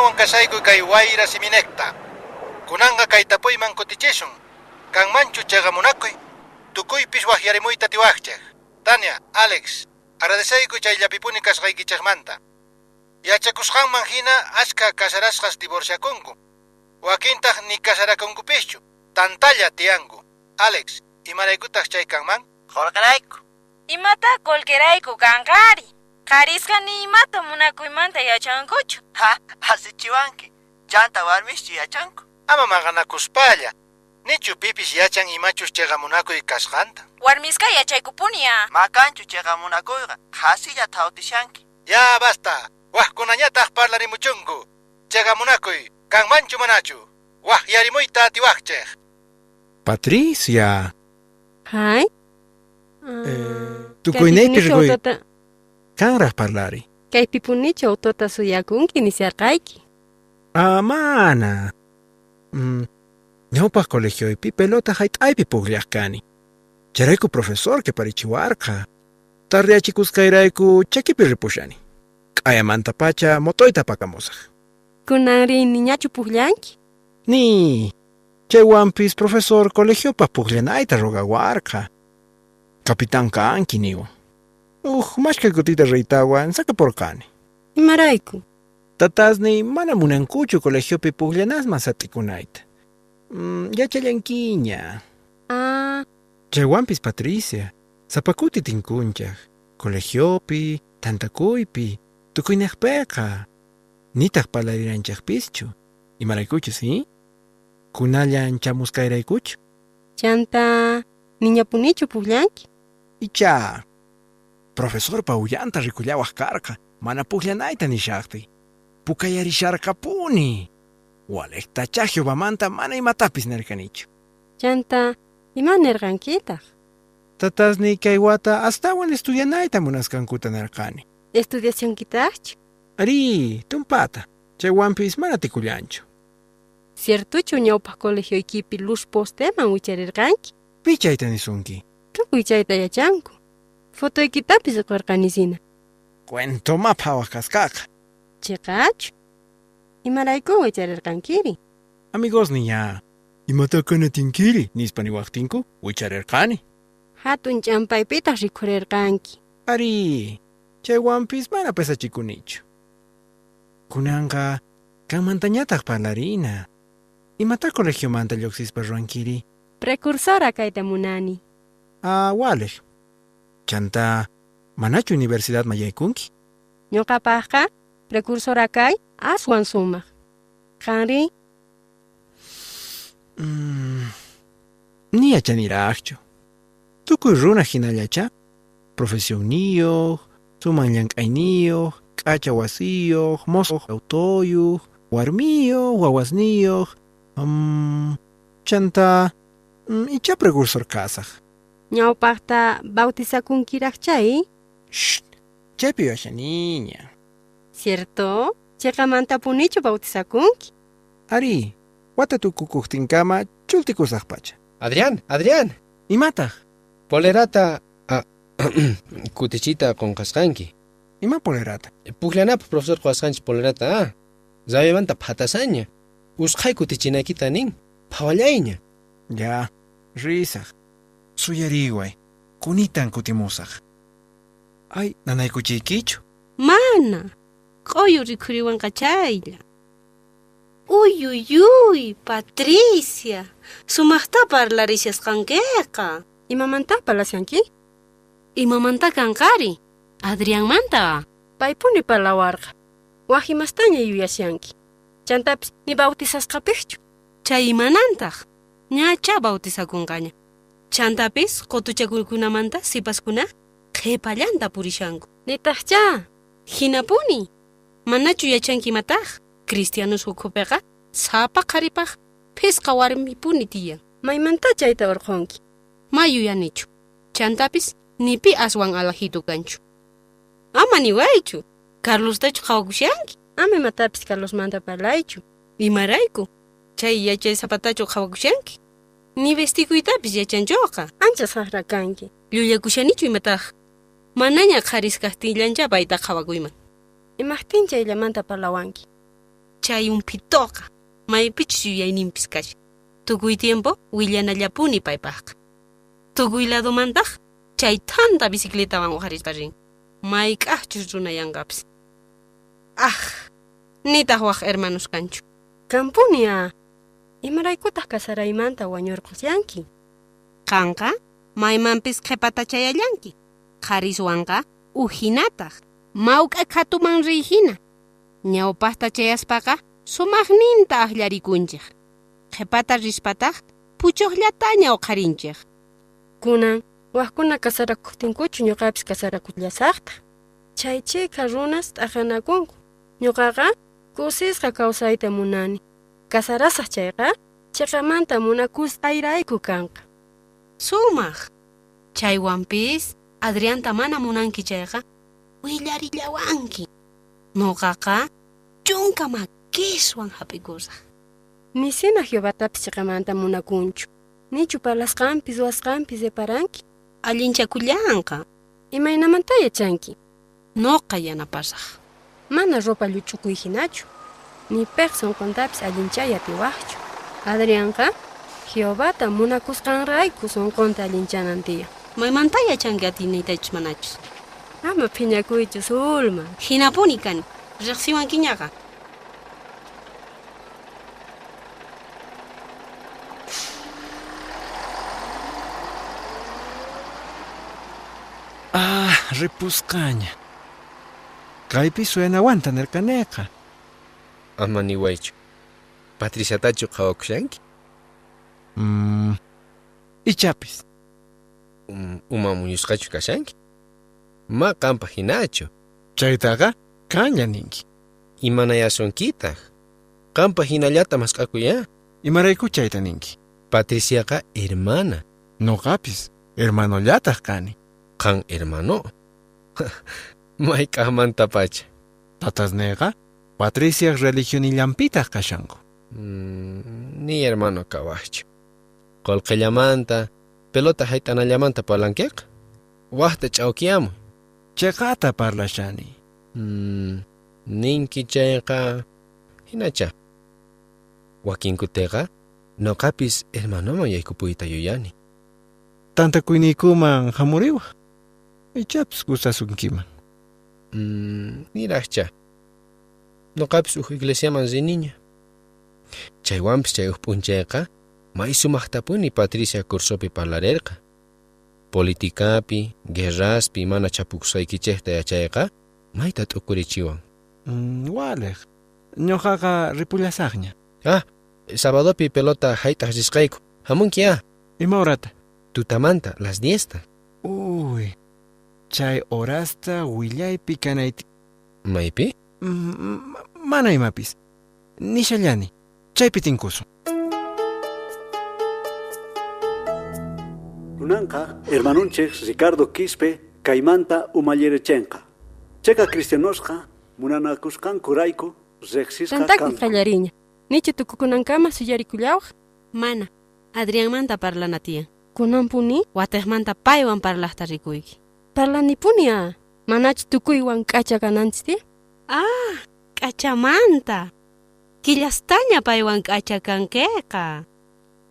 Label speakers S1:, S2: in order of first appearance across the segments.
S1: Kunawan kasayku kay Wayra Siminekta. Kunanga kay tapuyman kutichishun. Kang manchu chagamunakoy. Tukuypis wahyarimuyta tiwaqchaq. Tania, Alex, agradecayku chay llapipuni kasqaykichaqmanta. Yachakusqanman hina ashka kasarasqas divorciakunku. Wakintaq ni kasarakunkupischu. Tantalla tiyanku. Alex, imaraykutaq chay kanman?
S2: Qolqarayku.
S3: Imata kolkerayku kankari. Qarisqa ni imata munakuymanta yachankuchu.
S2: Ha, asichiwanki. Chanta warmischu yachanku.
S1: Ama maqanakuspalla. Nichu pipis yachan imachus chagamunakuy kasqanta.
S3: Warmisqa yachaykupunia.
S2: Makanchu chiqamunakuyqa. Hasilla tawtishanki.
S1: Ya basta. Wahkunañataq parlarimuchunku. Chagamunakuy. Kanmanchu manachu. Wahyarimuyta tiwaqchaq.
S4: Patricia,
S5: Hay.
S4: tukuynaypi rikuy kanraq parlari.
S5: Kaypipunichu autota suyakunki nisarqayki.
S4: Ah, mana. Mm, ñawpaq colegioypi pelota hayt'aypi puqllaq kani. Charayku profesorki parichiwarqa. Tarriachikusqayrayku chakipi ripushani. K'ayamanta pacha motoyta pakamusaq.
S5: Kunanri niñachu puqllanki.
S4: Ni, chaywanpis profesor colegiopaq puqllanayta rugawarqa. Capitán kanki niwan. Uj, mashkay kutita riytawan sakaporqani.
S5: Imarayku.
S4: Tatasni mana munankuchu colegiopi puqllanasman sat'ikunayta. Mm, yachallankiña.
S5: Ah,
S4: Chaywanpis Patricia, sapakuti tinkunchaq. Colegiopi, tantakuypi, tukuynaqpiqa. Nitaq palariranchaqpischu. Imaraykuchu, si? Kunallan chamusqayraykuchu?
S5: chanta niñapunichu puqllanki.
S4: Icha, profesorpa uyanta rikullawaq karqa, mana puqllanayta nishaqti. Pukayarisharqapuni. Waleqta chahyubamanta mana imatapis nirkanichu.
S5: Chanta imanirqankitaq.
S4: Tatasni kay wata astawan estudianayta munasqankuta nirqani.
S5: Estudiacionkitaqchu.
S4: Ari, tumpata. Chaywanpis mana tikullanchu.
S5: Ciertuchu ñawpaq colegioykipi luz posteman wicharirqanki.
S4: Pichayta nisunki.
S5: Tukuy chayta yachanku. Fotoykitapis riqurqanisina.
S4: Cuento mapawaq kasqaqa.
S5: Chiqachu. Imarayku wicharirqankiri.
S4: Amigos niya. Imata kana tinkiri nispa niwaqtinku wicharirqani.
S5: Hatun champaypitaq rikhurirqanki.
S4: Ari, chaywanpis mana pesachikunichu. Kunanqa kanmantañataq parlarina. Imata colegiomanta lluqsispa ruwankiri.
S5: Precursora kayta munani.
S4: Ah, walej. Chanta, manachu universidad mayaykunki?
S5: Ñuqapaqqa precursora kay aswan sumaq. Qanri
S4: Mm, ni yachaniraqchu. Tukuy runa hinallacha, profesionniyuq, suman llank'ayniyuq, k'acha wasiyuq, mosoq autoyuq, warmiyuq, wawasniyuq, um, chanta, mm, icha precursor kasaq.
S5: Ñawpaqta bautizakunkiraqchay,
S4: Shh, chaypi niña.
S5: cierto? Chiqamanta punichu bautizakunki.
S4: Ari, wata tukukuqtinkama chultikusaqpacha.
S6: Adrián, Adrián,
S4: Imataq?
S6: polerata ah, kutichita qunqasqanki.
S4: Ima polerata?
S6: Pukllanapaq profesor qhawasqanchis polerata ah. Llaymanta phatasaña. Usqhay kutichinakita nin. Phawallayña.
S4: Ya, risaq. Suyariway, kunitan kutimusaq. Ay, nanaykuchiykichu?
S5: Mana. Q'uyu rikhuriwanqa chaylla. Uy, uy, uy, Patricia. Sumaqta parlarisasqankiqa. Imamanta palasyanki? Imamanta kankari. Adrianmanta. Paypuni parlawarqa. Wahimastaña yuyasyanki. Chantapis ni bautizasqapiqchu. Chay imanantaq. Ñacha bautizakunqaña. Chantapis qutuchakurkunamanta sipaskuna qhipallanta purishanku. Nitaqcha. Hinapuni. Manachu yachankimataq. Cristianos ukhupiqa sapa qharipaq phisqa warmipuni tiyan. Maymanta chayta urqunki. Mayuyanichu. Chantapis nipi aswan alajitu kanchu. Ama niwaychu. Carlostachu qhawakushanki. Ama imatapis Carlosmanta parlaychu. Imarayku. Chay yachay sapatachu qhawakushanki. Ni vestikuytapis yachanchuqa. Ancha saqra kanki. Llullakushanichu imataq. Manaña qharis kaqtillancha payta qhawakuyman. Imaqtin chayllamanta parlawanki. chay umpitoqa maypichus yuyayninpis kasha tukuy tiempo willanallapuni paypaqqa tukuy ladomantaq chay thanta bicicletawan uharispa rin mayk'aqchus runayanqapis ah nitaq waq hermanos kanchu
S7: Kampuni a. Imaraykutaq kasaraymanta wañurqusyanki.
S5: qanqa maymanpis qhipatachayallanki qhariswanqa uhinataq mawk'a khatuman riyhina ñawpaqta chayaspaqa sumaqninta aqllarikunchik qhipata rispataq puchuqllataña uqharinchik
S7: Kunan, waqkuna kasarakuqtinkuchu ñuqapis kasarakullasaqta. Chay chika runas t'aqanakunku. Ñuqaqa kusisqa kawsayta munani. Kasarasaq chayqa, chiqamanta munakusqayrayku kanqa.
S5: sumaq chaywanpis adrianta mana munanki chayqa willarillawanki nuqaqa chunka makiswan hap'ikusaq
S7: Nisina Jehovatapis chiqamanta munakunchu. Nichu palasqanpis wasqanpis deparanki.
S5: allinchakullanqa
S7: Imaynamanta yachanki.
S5: nuqa yanapasaq
S7: Mana ropa lluchukuy hinachu. Ni peqson kontapis allinchaya tiwaqchu. Adrianqa, Jehovata munakusqanrayku sonqonta allinchanan tiya.
S5: maymanta yachanki atinaytachus manachus
S7: Ama phiñakuychu sulma.
S5: hinapuni kani riqsiwankiñaqa
S4: Ah, ripusqaña. Kaypi suyanawanta nirqaniqa.
S6: Ama niwaychu. Patriciatachu qhawakushanki?
S4: Mm, ichapis.
S6: Um, uma muñusqachu kashanki? Ma qampa hinachu.
S4: Chaytaqa kaña ninki.
S6: Imanayasonkitaq. Qampa hinallata masqakuya.
S4: Imarayku chayta ninki.
S6: Patriciaqa hermana.
S4: Nuqapis hermanollataq kani.
S6: Qan hermano. Mayk'aqmanta pacha.
S4: Tatasneqa Patricia religionillanpitaq kashanku.
S6: Mm, ni hermano kawaqchu. Qollqillamanta, pelota hayt'anallamanta palankiqa. Waqta ch'awkiyamun.
S4: Chayqata parlashani.
S6: Mm, ninki chayqa hinacha. Wakinkutayqa noqapis hermanoman yaykupuyta yuyani.
S4: Tantakuyniykuman hamuriwaq. Ichapis gustasunkiman.
S6: Mm, niraqcha. Noqapis uj iglesiaman riniña. Chaywanpis chay uj p'unchayqa may sumaqtapuni Patricia cursopi parlarirqa. Politikapi, guerraspi mana chapukusaykichayta yachayqa mayta t'ukurichiwan.
S4: Mm, waleq. Ñuqaqa ripullasaqña.
S6: Sabadopi pelota haytaq risqayku. Hamunki a,
S4: Ima horata?
S6: tutamanta, las diesta.
S4: Uy. Chay horasta willaypi kanayti.
S6: Maypi?
S4: Mana imapis. Nishallani. Chaypi tinkusun.
S8: Kunanqa hermanunchik Ricardo Quispe kaymanta umallerechenqa. Cheka cristianosqa munanakusqanku rayku reqsisqa
S7: Tantakuy
S8: kanqa.
S7: qallariña. Nichu tukukunankama suyarikullawaq.
S5: mana adrianmanta parlana tiyan
S7: Kunampuni,
S5: watiqmanta paywan parlaqta rikuyki
S7: parlanipuni a. Manachu tukuywan k'acha
S5: ah k'achamanta killastaña paywan k'acha kankiqa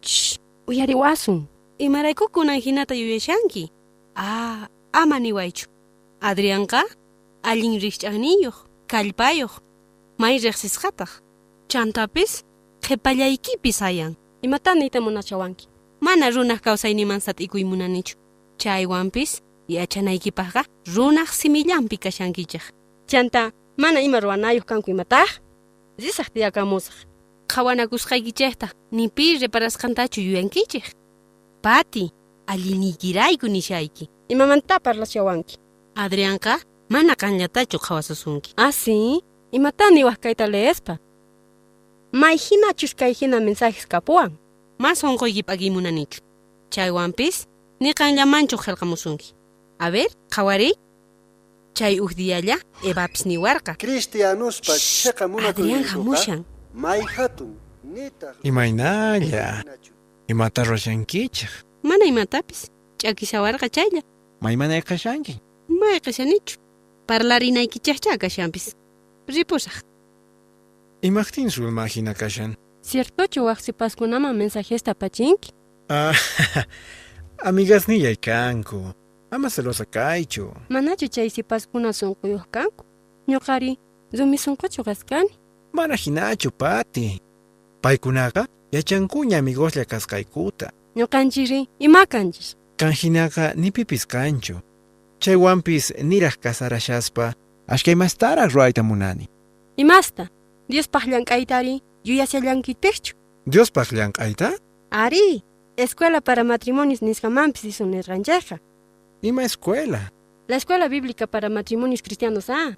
S7: Shh, uyariwasun.
S5: imarayku kunan hinata yuyashanki ah ama niwaychu adrianqa allin riqch'aqniyuq kallpayuq may riqsisqataq chantapis qhipallaykipis hayan
S7: Imata niyta munachawanki.
S5: mana runaq kawsayniman sat'ikuy munanichu. Chaywanpis yachanaykipaqqa runaq simillanpi kashankichaq
S7: Chanta, mana ima ruwanayuq kanku imataq. Risaq tiyakamusaq.
S5: qhawanakusqaykichayta nipi reparasqantachu yuyankichik pati alliniykirayku nishayki
S7: Imamanta parlachawanki.
S5: adrianqa mana qanllatachu qhawasusunki
S7: Ah, sí? Imata niwaq kayta leespa. May hinachus kay hina mensajes kapuwan.
S5: mas onqoyki p'akimunanichu chaywanpis niqanllamanchu qillqamusunki a ver qhawariy chay uj diyalla evapis niwarqa
S8: Cristianospa cheqa
S5: adrian hamushan
S8: may hatun
S4: Imaynalla. Imata roshankichaq.
S5: mana imatapis ch'akisawarqa chaylla
S4: Maymanay kashanki.
S5: may qishanichu parlarinaykichatcha kashanpis ripusaq
S4: Imaqtinsu imagina kashan.
S7: Ciertochu waqsipaskunaman mensajesta pachinki?
S4: Ah, amigasniyay kanku. Ama celosa kaychu.
S7: Manachu chay sipaskuna sunquyuq kanku? Ñuqari rumi sunquchu kasqani.
S4: Mana hinachu pati. Paykunaqa yachankuña amigoslla kaskaykuta.
S7: Ñuqanchiri ima kanchis?
S4: Kanhinaqa nipipis kanchu. Chaywanpis niraq kasarashaspa ashkaymastaraq ruayta munani.
S7: Imasta? Diospaq llank'aytari yuyasallankitpiqchu?
S4: Diospaq llank'ayta?
S7: Ari, Escuela para Matrimonios nisqamanpis isunirqanchayqa.
S4: Ima escuela.
S7: La Escuela Bíblica para Matrimonios Cristianos A.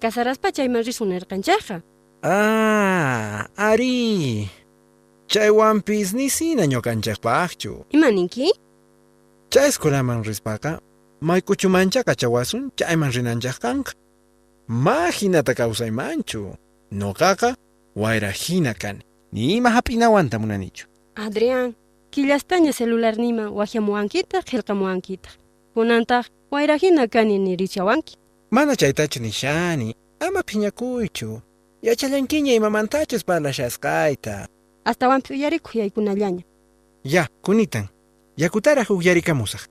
S7: Casaraspa chayman risunirqanchayqa.
S4: Ah, ari. Chaywanpis nisina ñukanchikpaqchu.
S7: Imaninki?
S4: Chay escuelaman rispaqa maykuchumanchaqa chawasun chayman rinanchaq kanqa. Ma hinata kawsaymanchu. Nuqaqa wayra hina kani. Nima hap'inawanta munanichu.
S7: Adrián, killastaña celularnima waqhamuwankita qillqamuwankita. Kunantaq wayrahina kani nirichawanki.
S4: Mana chaytachu nishani. Ama phiñakuychu. Yachallankiña imamantachus parlashasqayta.
S7: Astawanpi uyarikuq yaykunallaña.
S4: Ya, kunitan. Yakutaraj uqyarikamusaq.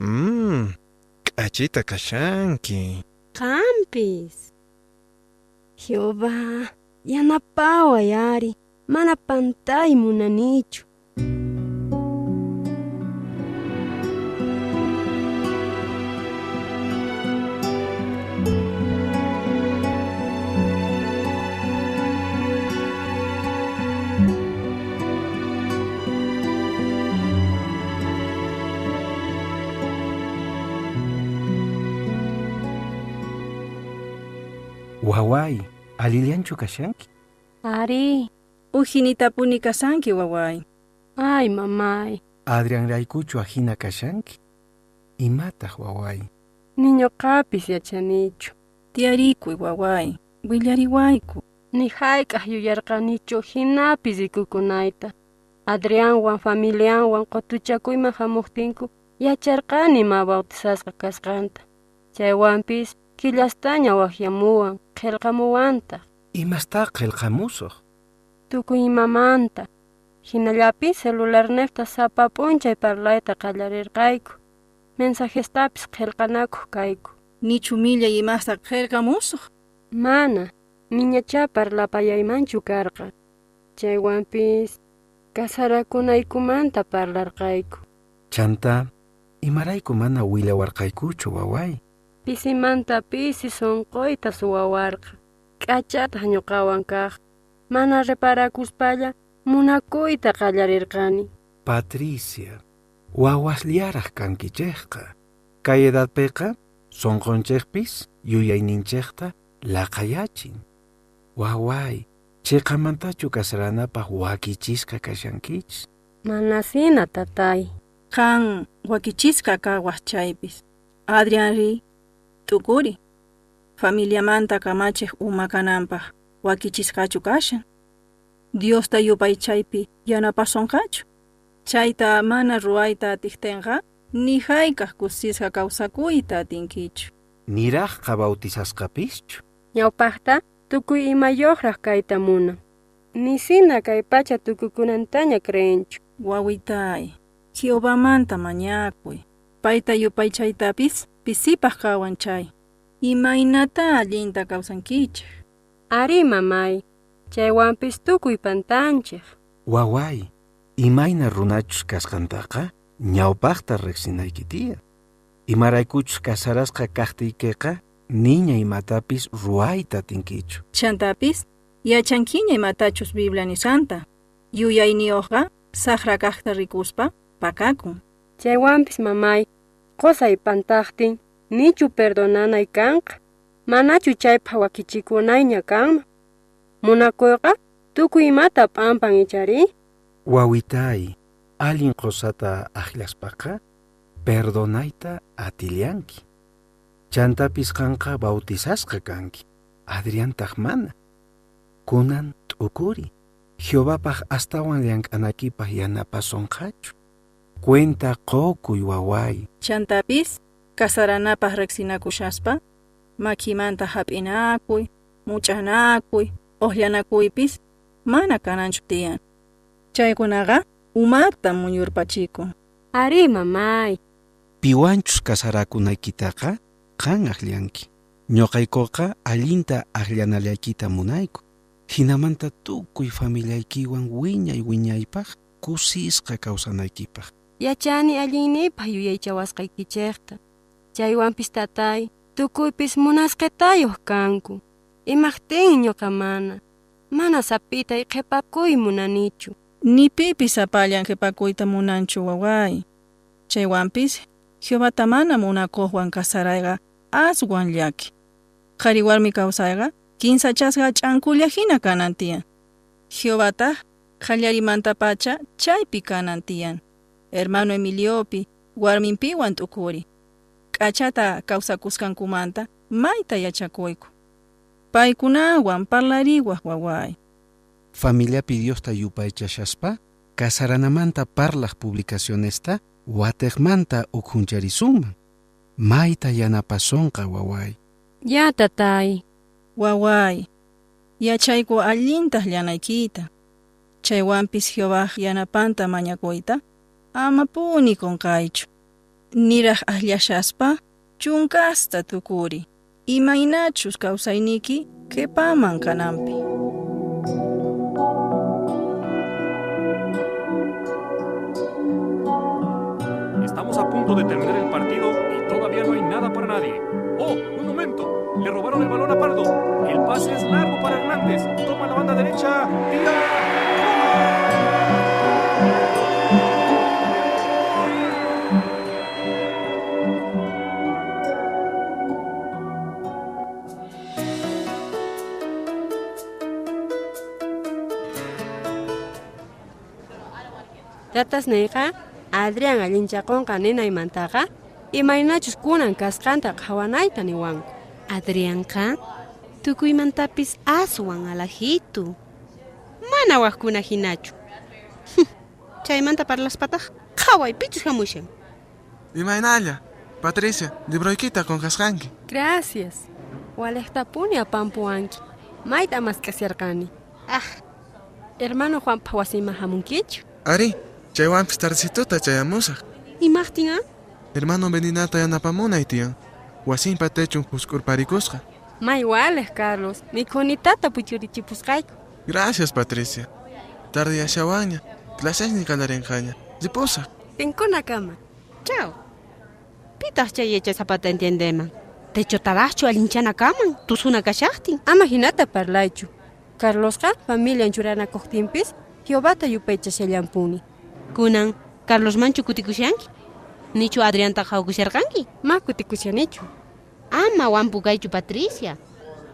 S4: Mmm, k'achita kashanki.
S7: Qampis. Jehová, yanapaway yari, Mana pantay munanichu.
S9: Waway, alillanchu kashanki?
S7: Ari,
S10: Ujinitapuni kasanki waway.
S7: ay mamay.
S9: Adrian raykuchu ahina kashanki? Imataq waway?
S7: Niñoqapis yachanichu.
S10: Tiarikuy waway. Willariwayku.
S7: Ni hayk'aq yuyarqanichu hinapis rikukunayta. Adrianwan familianwan qotuchakuyman hamuqtinku yacharqani ma bautizasqa kasqanta. Chaywanpis killastaña waqyamuwan qillqamuwanta.
S9: Imastaq qillqamusuq?
S7: Tukuy imamanta. Hinallapis celularnefta sapa p'unchay parlayta qallarirqayku. Mensajestapis qillqanakuq kayku.
S10: Nichu millay imasta qillqamusuq?
S7: Mana, niñacha parlapayaymanchu karqa. Chaywanpis kasarakunaykumanta parlarqayku.
S9: Chanta, imarayku mana willawarqaykuchu waway?
S7: Pisimanta pisi sunquyta suwawarqa. K'achataq ñuqawan kaq. Mana reparakuspalla munakuyta qallarirqani.
S9: Patricia, wawasllaraq kankichikqa. Kay edadpiqa sunqunchikpis yuyayninchikta laqayachin. Waway, chiqamantachu kasaranapaq wakichisqa kashankich?
S7: Mana sina tatay.
S10: Qan wakichisqa kawaq chaypis. Adrianri, tukuri. Familiamanta kamachiq umakananpaq wakichisqachu kashan. Diosta yupay chaypi yanapasunqachu. Chayta mana ruwayta atiqtinqa ni haykaq kusisqa kawsakuyta atinkichu.
S9: Niraqqa bautizasqapischu?
S7: Ñawpaqta tukuy imayuqraq kayta munan. Ni sina kay pacha tukukunantaña creenchu.
S10: Wawitay, Jehovamanta mañakuy. Payta yupay pisipaq kawan chay. Imaynata allinta kawsankichik.
S7: Ari mamay, chaywanpis tukuy pantanchik.
S9: Waway, imayna runachus kasqantaqa ñawpaqta riqsinayki tiyan. Imaraykuchus kasarasqa kaqtiykiqa niña imatapis ruwayta atinkichu.
S10: Chantapis, yachankiña imatachus Biblia ni Santa. Yuyayniyuqqa saqra kaqta rikuspa pakakun.
S7: Chaywanpis mamay, qosay pantaqtin, nichu perdonanay kanqa. Manachu chaypaq wakichikunayña kanman. Munakuyqa tukuy imata p'ampan ichari.
S9: Wawitay, allin qosata aqllaspaqa perdonayta atillanki. Chantapis qanqa bautizasqa kanki. Adriantaq mana. Kunan t'ukuri. Jehovapaq astawan llank'anakipaq yanapasunqachu. Cuenta qokuy waway.
S10: Chantapis, kasaranapaq riqsinakushaspa, makimanta hap'inakuy, much'anakuy oqllanakuypis mana kananchu tiyan chaykunaqa umaqta muyurpachikun
S7: Ari mamay.
S9: Piwanchus kasarakunaykitaqa qan aqllanki. Ñoqaykuqa allinta aqllanallaykita munayku. Hinamanta tukuy familiaykiwan wiñay wiñaypaq kusisqa kawsanaykipaq.
S7: Yachani allinnipaq yuyaychawasqaykichikta. Chaywanpis tatay, tukuypis munasqetayuq kanku. Imaqtin ñuqa mana. Mana sapitay qhipakuy munanichu.
S10: Ni pipis sapallan qhipakuyta munanchu waway. Chaywanpis Jehovata mana munakuqwan kasarayqa aswan llaki. Qhari warmi kawsayqa kinsachasqa ch'ankulla hina kanan tiyan. Jehovata qallarimanta pacha chaypi kanan. Hermano Emiliopi warminpiwan t'ukuri. K'achata kawsakusqankumanta mayta yachakuyku. Paykunawan parlariwaq waway.
S9: Familiapi Diosta yupaychashaspa, kasaranamanta parlaq publicacionesta wateqmanta ukhuncharisunman. Mayta yanapasonqa waway.
S7: Ya tatay.
S10: Waway, yachayku allintaq llanaykita. Chaywanpis Jehová yanapanta mañakuyta ama punikun kaychu. Niraq allashaspa chunkasta tukuri. Imaynachus kawsayniki qhipaman kananpi.
S11: Estamos a punto de terminar el partido y todavía no hay nada para nadie. ¡Oh, un momento! Le robaron el balón a Pardo. El pase es largo para Hernández. Toma la banda derecha. ¡Tira!
S7: Tatasnayqa Adrián allinchaqunqa ninaymantaqa imaynachus kunan kasqanta qhawanayta niwanku.
S5: Adrianqa tukuymantapis aswan alajitu. Mana waqkuna hinachu. Chaymanta parlaspataq qhawaypichus hamushan.
S12: Imaynalla, Patricia, libroykita qunqasqanki.
S7: Gracias. Waliqtapuni apampuwanki. Mayta maskasyarqani. Ah, hermano Juanpa wasima hamunkichu?
S12: Ari, chaywanpis tardecituta chayamusaq.
S5: Imaqtin a?
S12: Hermano Beninata yanapamunay tiyan. Wasinpa techun husk'urparikusqa.
S7: May waliq, Carlos. Mikhunitata puchurichipusqayku.
S12: Gracias, Patricia. Tarde ashawaña, clasesni kalarinqaña. Ripusaq.
S7: Rincona cama.
S5: Chao. Pitaq chay yacha zapata entiendeman. Techotaraqchu allinchana kaman, tusuna kashaqtin.
S7: Ama hinata parlaychu. Carlosqa familian churanakuqtinpis Jehovata yupaychashallampuni.
S5: Kunan, Carlos Manchu kutikushanki? Nichu Adrianta hawkusharqanki?
S7: Ma kutikushanichu.
S5: Ama wampukaychu Patricia.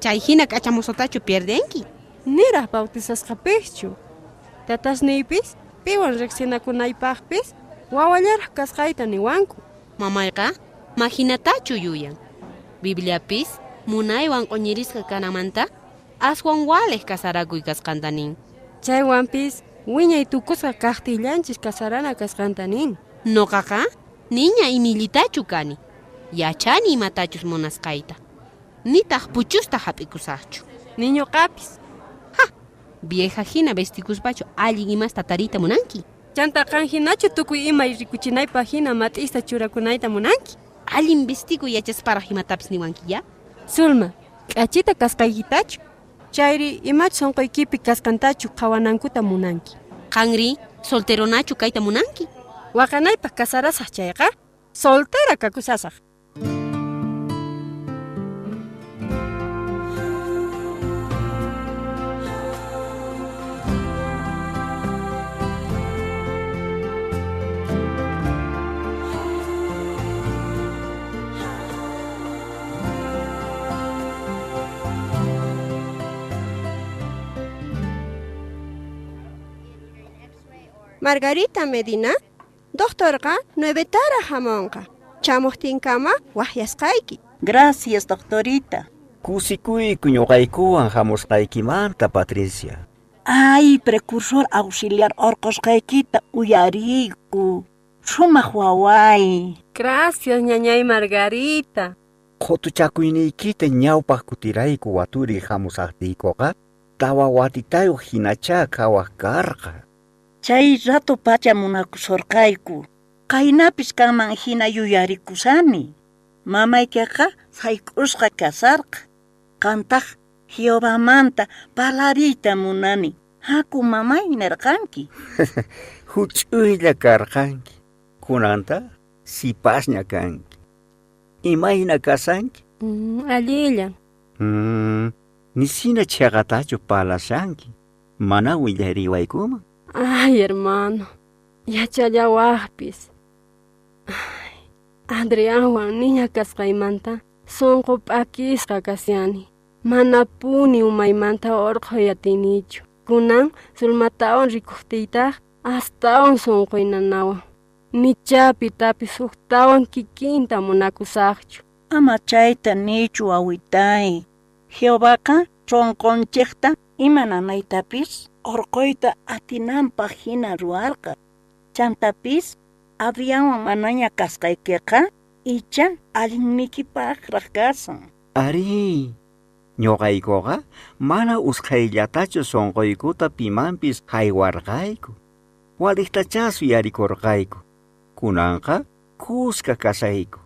S5: Chay hina k'achamusotachu pierdenki.
S7: Niraq bautisasqapischu. Tatasniypis piwan riqsinakunaypaqpis wawallaraq kasqayta niwanku.
S5: Mamayqa mahinatachu yuyan. Bibliapis munaywan q'uñirisqa kanamanta aswan waliq kasarakuy kasqanta nin.
S7: Chaywanpis wiñay tukusqa kaqtillanchis kasarana kasqanta nin.
S5: Noqaqa niña imillitachu kani. Yachani imatachus munasqayta. Nitaq puchusta hap'ikusaqchu.
S7: Niñoqapis.
S5: Ha! Vieja hina vestikuspachu allin imas tatarita munanki.
S7: Chantaqan hinachu tukuy imay rikuchinaypaq hina mat'ista churakunayta munanki.
S5: Allin vestiku yachasparaq imatapis niwanki ya?
S7: Sulma, k'achita kasqaykitachu. Chayri imachu sunquykipi kasqantachu qhawanankuta munanki.
S5: Qanri, solteronachu kayta munanki?
S7: Waqanaypaq kasarasaq chayqa, soltera kakusasaq.
S13: Margarita Medina, doctorqa nuevetara hamonqa. Chamuqtinkama wahyasqayki.
S2: Gracias, doctorita. Kusikuyku ñuqaykuwan hamusqaykimanta, Patricia.
S14: Ay, precursor auxiliar orqosqaykita uyariyku. Shumaq waway.
S7: Gracias, ñañay Margarita.
S15: Qotuchakuyniykita ñawpaq kutirayku waturi hamusaqtiykuqa tawa watitayuq hinachá kawaq karqa.
S14: Chay rato pacha munakusorqayku. Kaynapis kanman hina yuyarikusani. Mamaykiqa sayk'usqa kasarqa. Qantaq Jehovamanta palariyta munani. Haku mamay nirqanki.
S15: Huch'uylla karqanki. Kunanta sipasña kanki. Imayna kasanki?
S7: Mm, allillan.
S15: Mm, nisina chaqatachu palashanki. Mana willariwaykuman.
S7: Ay, hermano. Yachallawaqpis. Ay, Adrianwan niña kasqaymanta sonqo p'akisqa kasyani. Mana puni umaymanta orqoyatinichu. Kunan sulmatawan rikuqtiytaq astawan sonqoynanawan. Nichapi tapis huktawan kikinta munakusaqchu.
S14: Ama chayta nichu awitay. Jehovaqa chonqonchikta imananaytapis orqoyta atinanpaq hina ruwarqa. Chantapis Adrianwan manaña kasqaykiqa icha allinnikipaqraq kasan.
S15: Ari, ñuqaykuqa mana usqhayllatachu sonqoykuta pimanpis haywarqayku. Waliqtachá suyarikurqayku. Kunanqa kuska kasayku.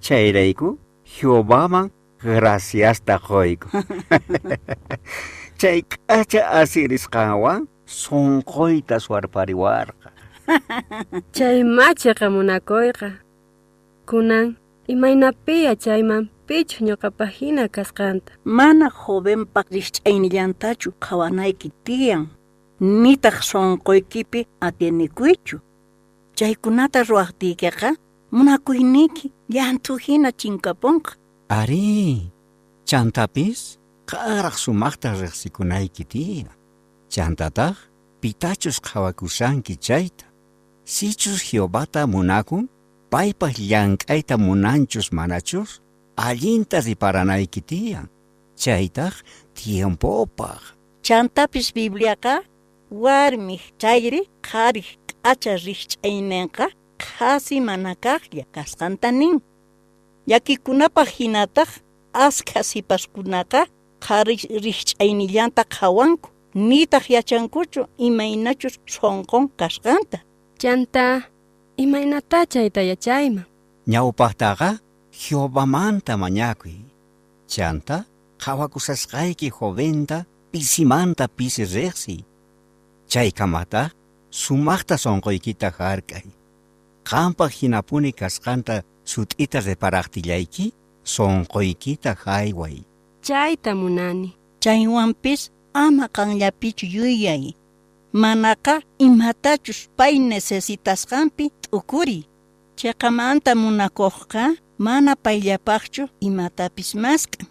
S15: Chayrayku Jehovaman graciasta qoyku. chay k'acha asiris kawan, sunkoita suarpariwarka.
S7: chay macha kamunakoyqa. Kunan, imaynapiya chayman pichu ñuqapahina kasqanta.
S14: Mana jovenpaq risch'aynillantachu qhawanayki tiyan. Nitaq sonqoykipi ka. Chaykunata ruwaqtiykiqa munakuyniki llanthuhina chinkapunqa.
S15: Ari, chantapis qaraq sumaqta riqsikunayki tiyan. Chantataq pitachus qhawakushanki chayta. Sichus Jehovata munakun, paypaq llank'ayta munanchus manachus, allinta riparanayki tiyan. Chaytaq tiempopaq.
S14: Chantapis Bibliaqa warmi chayri qhari q'acha rishch'ayninqa qhasi mana kaqlla kasqanta nin. Yakikunapaq hinataq askha sipaskunaqa qhari rishch'aynillanta qhawanku. Nitaq yachankuchu imaynachus sonqon kasqanta.
S7: Chanta imaynata chayta yachayman.
S15: Ñawpaqtaqa Jehovamanta mañakuy. Chanta qhawakusasqayki joventa pisimanta pisi riqsi. Chaykamataq sumaqta sonqoykita hark'ay. Qampaq hinapuni kasqanta sut'ita reparaqtillayki sonqoykita hayway.
S7: Chayta munani.
S14: Chaywanpis ama qanllapichu yuyay. Manaqa imatachus pay necesitasqanpi t'ukuri. Chayqamanta munakuqqa mana payllapaqchu imatapis maskan.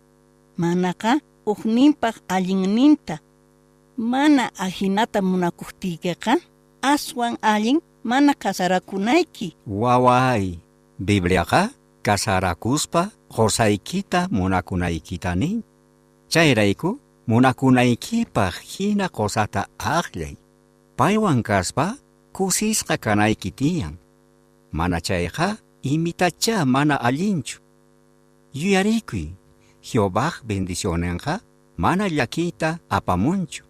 S14: Manaqa uqninpaq allinninta. Mana allinata munakuqtiykiqa aswan allin mana kasarakunayki.
S15: Waway, Bibliaqa kasarakuspa qosaykita munakunaykita nin. Chayrayku munakunaykipa hina qosata aqllay. Paywan kaspa kusisqa kanayki tiyan. Mana chayqa imitacha mana allinchu. Yuyarikuy, Jehovah bendicionenqa mana llakiyta apamunchu.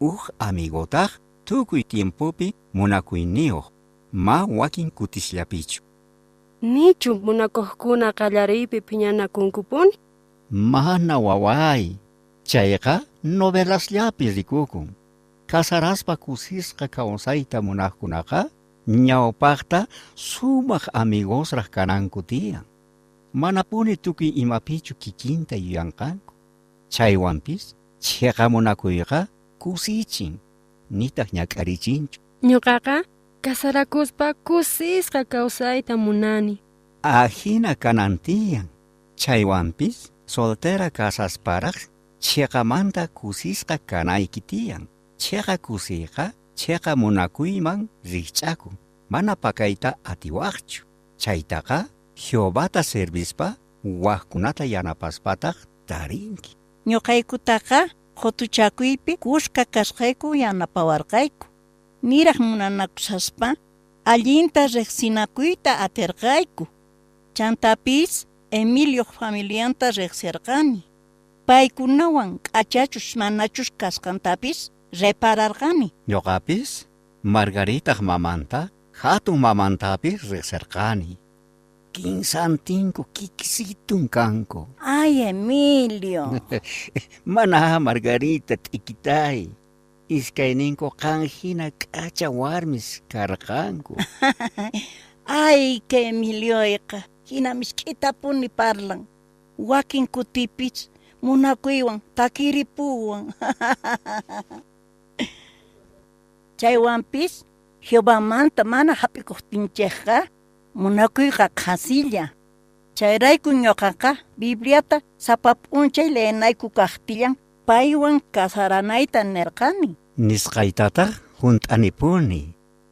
S15: Uj amigotaj tukuy tiempopi munakuyniyoj ma wakin kutisllapichu.
S7: Nichu munakojkuna qallariypi phiñanakunkupuni?
S15: Mana waway, chayqa novelaslapi rikukun. Kasaraspa kusisqa kawsayta munaqkunaqa ñawpaqta sumaq amigosraq kananku tiyan. Manapuni tukuy imapichu kikinta yuyanqanku. Chaywanpis chiqa munakuyqa kusichin, nitaq ñak'arichinchu.
S7: Ñuqaqa kasarakuspa kusisqa kawsayta munani.
S15: Ahina kanan tiyan. Chaywanpis soltera kasasparaq chiqamanta kusisqa kanayki tiyan. Chiqa kusiyqa chiqa munakuyman rikch'akun. Mana pakayta atiwaqchu. Chaytaqa Jehovata servispa waqkunata yanapaspataq tarinki.
S14: Ñuqaykutaqa qutuchakuypi kushka kasqayku yanapawarqayku. Niraq munanakusaspa allinta riqsinakuyta atirqayku. Chantapis Emilio familianta riqsirqani. Paykunawan k'achachush manachush kasqantapis repararqani.
S15: Ñuqapis Margaritaq mamanta hatun mamantapis riqsirqani. Kinsantinku kiksitun kanku.
S14: Ay, Emilio.
S15: Mana Margarita t'ikitay. Iskayninku qanhina k'acha warmis karqanku.
S14: Ay, que Emilioiqa. Hina misk'itapuni parlan. Wakin kutipis munakuywan takiripuwan. Chaywanpis Jehovamanta mana hap'ikuqtinchikqa munakuyqa qhasilla. Chayrayku ñuqaqa Bibliata sapap'unchay leenayku kaqtillan paywan kasaranayta nirqani.
S15: Nisqaytataq hunt'anipuni.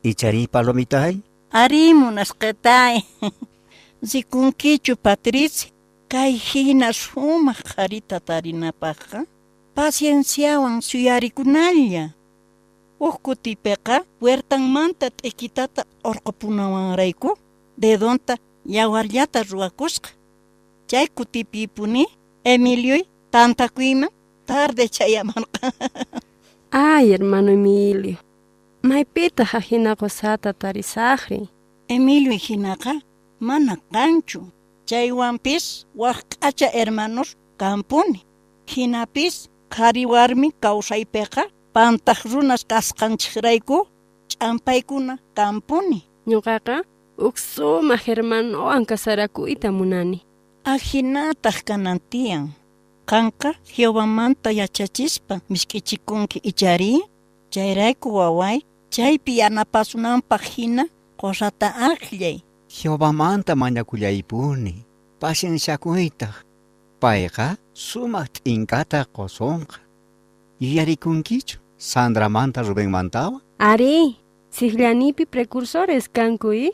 S15: Ichari palomitay?
S14: Ari munasqatay. Zikunkichu Patricia, kay hina sumaq qarita tarinapaqqa pasienciawan suyarikunalla. Huk kutipiqa huertanmanta t'ikitata urqupunawanrayku dedonta yawarllata ruwakusqa. Chay kutipipuni Emilioy tantakuyman tarde chayamarqa.
S7: Ay, hermano Emilio. Maypita hina qusata tarisaqri.
S14: Emilio hinaqa mana kanchu. Chaywanpis waqk'acha hermanos kampuni. Hinapis qhari warmi kawsaypiqa pantaq runas kasqanchikrayku ch'ampaykuna kampuni.
S7: Ñuqaqa uk sumaq hermanowan kasarakuyta munani.
S14: Ajinataq kanan tiyan. Kanqa Jehovamanta yachachispa misk'ichikunki ichari. Chayrayku waway chaypi yanapasunanpaq hina qusata aqllay.
S15: Jehovamanta mañakullaypuni. Pasienciakuytaq. Payqa sumaq t'inqata qosunqa. Yuyarikunkichu Sandramanta Rubenmantawa?
S7: Ari, siglanipi precursores kanku y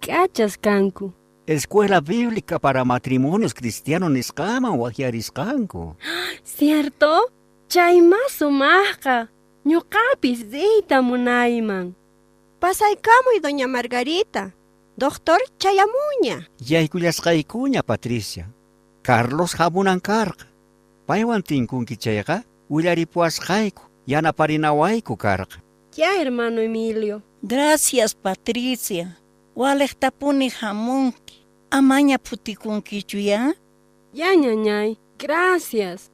S7: k'achas kanku.
S15: Escuela Bíblica para Matrimonios Cristianos nisqaman wajiarisqanku.
S7: ¿Cierto? Chayma sumaqqa. Ñuqapis ziyta munayman.
S13: Pasaykamuy doña Margarita. Doctor chayamuña.
S15: Yaykullasqaykuña Patricia. Carlos hamunan karqa. Paywan tinkunki chayqa willaripuwasqayku yanaparinawayku karqa.
S7: Ya, hermano Emilio.
S14: Gracias, Patricia. Waleqtapuni hamunki. Amaña putikunkichu ya?
S7: Ya, ñañay. Gracias.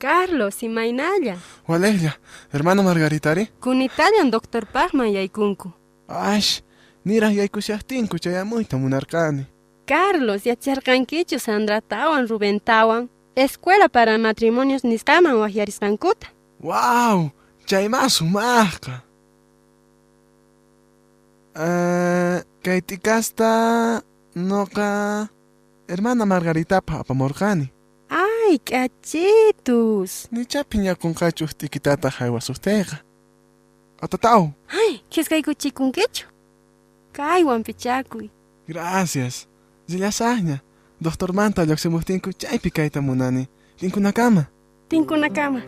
S7: Carlos y Mainalla.
S12: Waleja, hermano Margaritari.
S7: Kun Italian doctor Pagman yaykunku.
S12: Ash, niraq yaykushaqtinku chayamuyta munarqani.
S7: Carlos yacharqankichu Sandratawan Rubentawan. Escuela para matrimonios nisqaman waqyarisqankuta.
S12: Wow, chayma sumaqqa. Uh, kay tikasta noqa hermana Margaritapa apamurqani.
S7: Ay, cachitus.
S12: Nichapi ñakunqachuq tikitata haywasuqtayqa. Atataw.
S7: Ay, qhiskaykuchikunkichu. Kaywan pichakuy.
S12: Gracias. Zillasaqña. Doctor Manta lluqsimuqtinku chaypi kayta munani. Tinkunakama.
S7: Tinkunakama.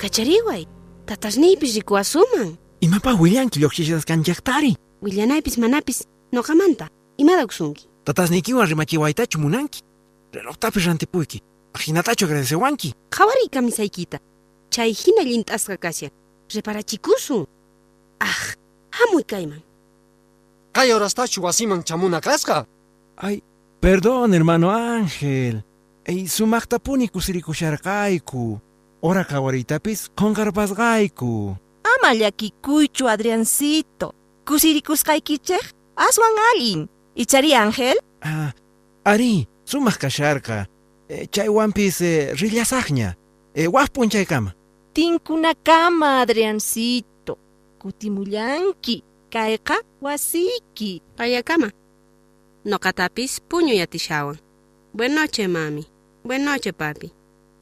S5: Kachariway, tatasniypis rikuwasuman.
S4: Imapa willanki lluqshishasqanchaqtari.
S5: Willanaypis manapis noqamanta. Imada usunki.
S4: Tatasnikiwan rimachiwaytachu munanki. Relojtapis rantipuyki. Ajinatachu agradecewanki.
S5: Qhawariy kamisaykita. Chay hina llint'asqa kasyan. Reparachikusun. Ah, hamuy kayman.
S16: Kay horastachu wasiman chamuna kasqa.
S4: Ay, perdón, hermano Ángel. Ey, sumaqtapuni kusirikusharqayku. Ora qhawariytapis qunqarpasqayku.
S3: Ama llakikuychu, Adriancito. Kusirikusqaykichej aswan allin. Ichari Ángel?
S4: Ah, ari, sumaq kasharqa. E, chaywanpis e, rillasaqña. E, waqpun chaykama.
S3: Tinkunakama, Adriancito. Kutimullanki. Kayqa wasiki.
S5: Qayakama. Noqatapis puñu yatishawan. Buenas noches, mami. Buenas noches, papi.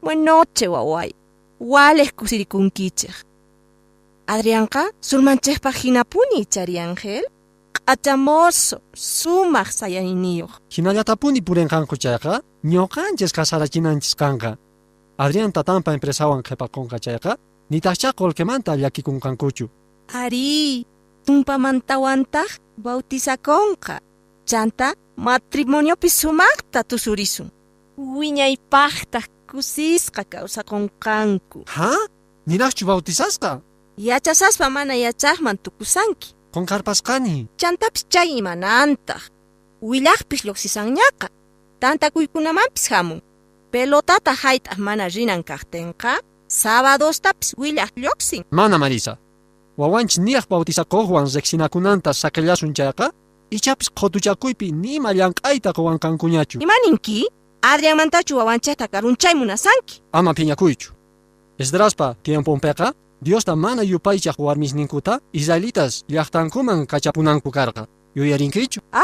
S3: Buenas noches, waway. Wales kusirikunkichej. Adrianqa sulmanchejpa hinapuni chari Ángel. Q'achamoso, sumaq sayaniniyuq.
S16: Hinallatapuni purinqanku chayqa, ñuqanchis kasarachinanchis kanqa. Adrián tatanpa empresawan qhipakunqa chayqa, nitaqcha qullqimanta llakikunqankuchu.
S3: Ari, tumpamantawantaq bautizakonqa. Chanta matrimoniopi sumaqta tusurisun. Wiñaypaqtaq kusisqa kawsakunqanku.
S16: Ha? Ninaqchu bautizasqa?
S3: Yachasaspa mana yachaqman tukusanki.
S16: Qunqarpasqani.
S3: Chantapis chay imanantaq. Willaqpis lluqsisanñaqa. Tantakuykunamanpis hamun. Pelotata hayt'aq mana rinan kaqtinqa, sabadostapis willaq lluqsin.
S16: Mana Marisa. Wawanchis niyaq bautizakuqwan riqsinakunanta saqillasun chayqa, ichapis qhutuchakuypi nima llank'ayta quwanqankuñachu.
S3: Imaninki? Adrianmantachu wawanchayta karunchay munasanki.
S16: Ama phiñakuychu. Esdraspa tiempunpiqa, Diosta mana yupaychaq warmisninkuta Israelitas llaqtankuman kachapunanku karqa. Yuyarinkichu?
S3: Ah?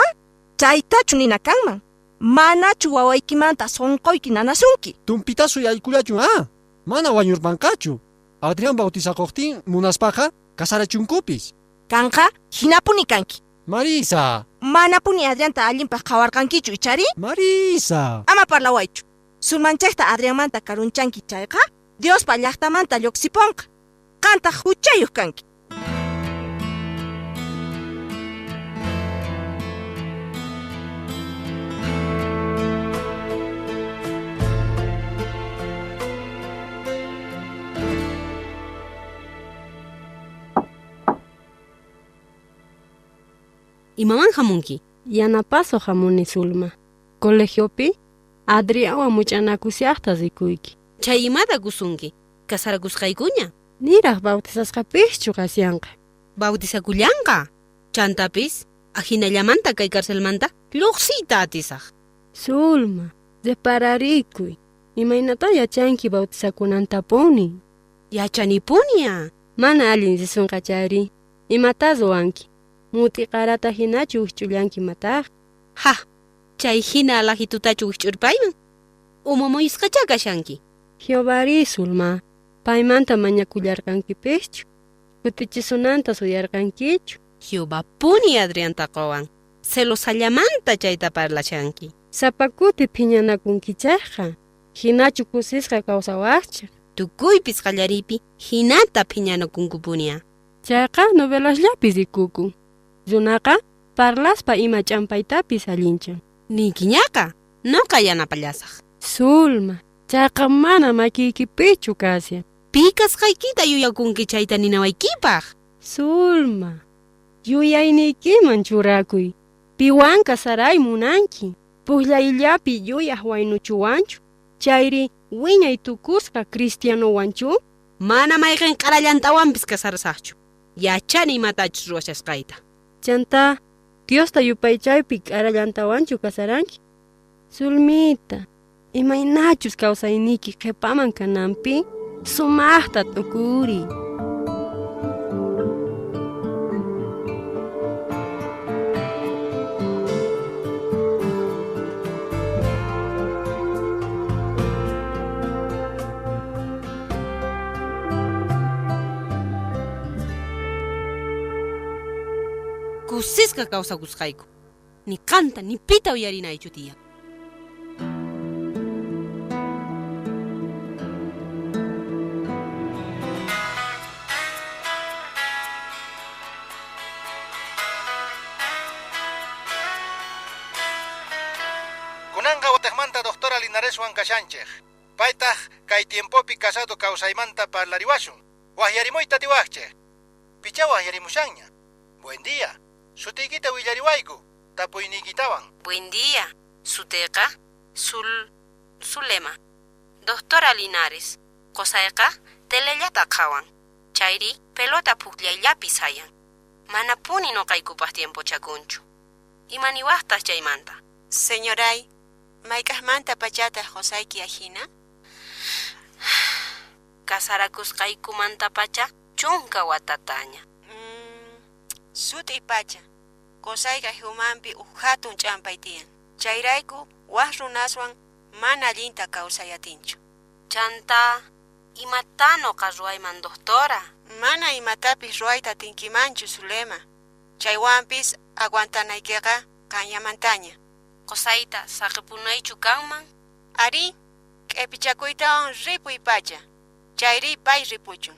S3: Chaytachu nina kanman. Manachu wawaykimanta sonqoyki nanasunki.
S16: Tumpitasu yaykullachu ah? Mana wañurpanqachu. Adrián bautizakuqtin munaspaqa kasarachunkupis.
S3: Kanqa hinapuni kanki.
S16: Marisa.
S3: Manapuni Adrianta allinpaq qhawarqankichu ichari?
S16: Marisa.
S3: Ama parlawaychu. Sulmanchayta Adrianmanta karunchanki chayqa, Diospa llaqtamanta lluqsipunqa. Qanta huchayuq kanki.
S5: Imaman hamunki?
S7: Yanapaso hamuni Zulma. Colegiopi Adriawan much'anakusyaqta rikuyki.
S5: Chay imata kusunki? Kasarakusqaykuña?
S7: Niraq bautizasqapischu qasyanqa.
S5: Bautizakullanqa? Chantapis ajinallamanta kay karcelmanta lluqsiyta atisaq.
S7: Zulma, depararikuy. Imaynata yachanki bautizakunantapuni.
S5: Yachanipunia.
S7: Mana allin risunqa chari. Imatas ruwanki muti karata hina chukchullankimataq
S5: ha chay hina o mamoy skachaka shanki,
S7: kyobari sulma paymanta mañakullarqankipis kutichisonanta chu.
S5: Hioba puni Adriantaquwan celosallamanta chayta parlashanki
S7: sapakuti Hina hinachu kusisqa kawsawaqchaq
S5: tukuypis qallariypi hinata novelas
S7: chayqa y kuku. Runaqa parlaspa ima ch'ampaytapis allinchan.
S5: Ninkiñaqa noqa yanapallasaq.
S7: Zulma, chayqa mana makiykipichu kasya.
S5: Pikasqaykita yuyakunki chayta ninawaykipaq.
S7: Zulma, yuyaynikiman churakuy. Piwanka saray munanki. Puqllayllapi yuyaq waynuchuwanchu. Chayri wiñay tukusqa cristianowanchu.
S5: Mana mayqin q'arallantawanpis kasarasaqchu. Yachani imatachus ruwachasqayta.
S7: Chanta, Diosta yupaychaypi k'arallantawanchu kasaranki. Zulmita, imaynachus kawsayniki qhipaman kananpi sumaqta t'ukuri.
S5: Kusisqa kawsakusqayku. Ni qanta ni pita uyarinaychu tiya.
S1: Kunanqa wataqmanta doctora Linareswan kashanchej. Paytaq kay tiempopi casado kawsaymanta parlariwashun. Wahyarimuyta tiwaqchej. Picha wahyarimushanña. Buen día. Sutiykita willariwayku. Tapuynikitawan.
S5: Buen día. Suteyqa sul sulema. Doctora Linares. Qosayqa telellata qhawan. Chayri pelota pukllayllapi sayan. Mana puni noqaykupaq tiempo chakunchu. Imaniwaqtas chaymanta.
S17: Señoray, mayk'aqmanta pachata qosayki ajina?
S5: Kasarakusqaykumanta pacha chunka watataña.
S17: Suti pacha, qosayqa humanpi uq hatun ch'ampay tiyan. Chayrayku waq runaswan mana allinta kawsayatinchu.
S5: Chanta Imatanoqa ruwayman doctora.
S17: Mana imatapis ruwayta tinkimanchu Zulema. Chaywanpis aguantanaykiqa kanyamantaña.
S5: Qusayta saqipunaychu kanman?
S17: Ari, k'epichakuytawan ripuy pacha. Chayri pay ripuchun.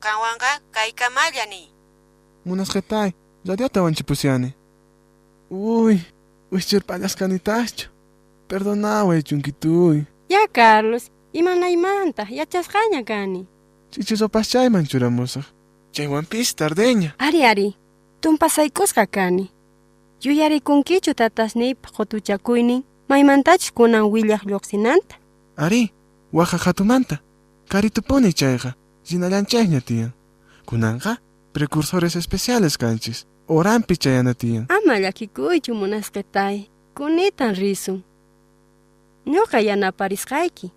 S17: Kanwanqa kaykamalla ni.
S12: Munasqetay, llallata wanchipusyani. Uy, wischirpallaskanitachu. Perdonaway chunkituy.
S7: Ya Carlos, imanaymanta yachasqaña kani.
S12: Chichisopaschayman churamusaq. Chaywanpis tardeña.
S7: Ari ari, tumpasaykusqa kani. Yuyarikunkichu tatasniypaq qutuchakuynin maymantachus kunan willaq lluqsinanta.
S12: Ari, waqa hatumanta. Karitupuni chayqa. Zinallanchayña tiyan. Kunanqa, precursores especiales kanchis. Orampi chayana tiyan.
S7: Ama llakikuychu munasqetay. Kunitan risun. Ñuqa yanaparisqayki.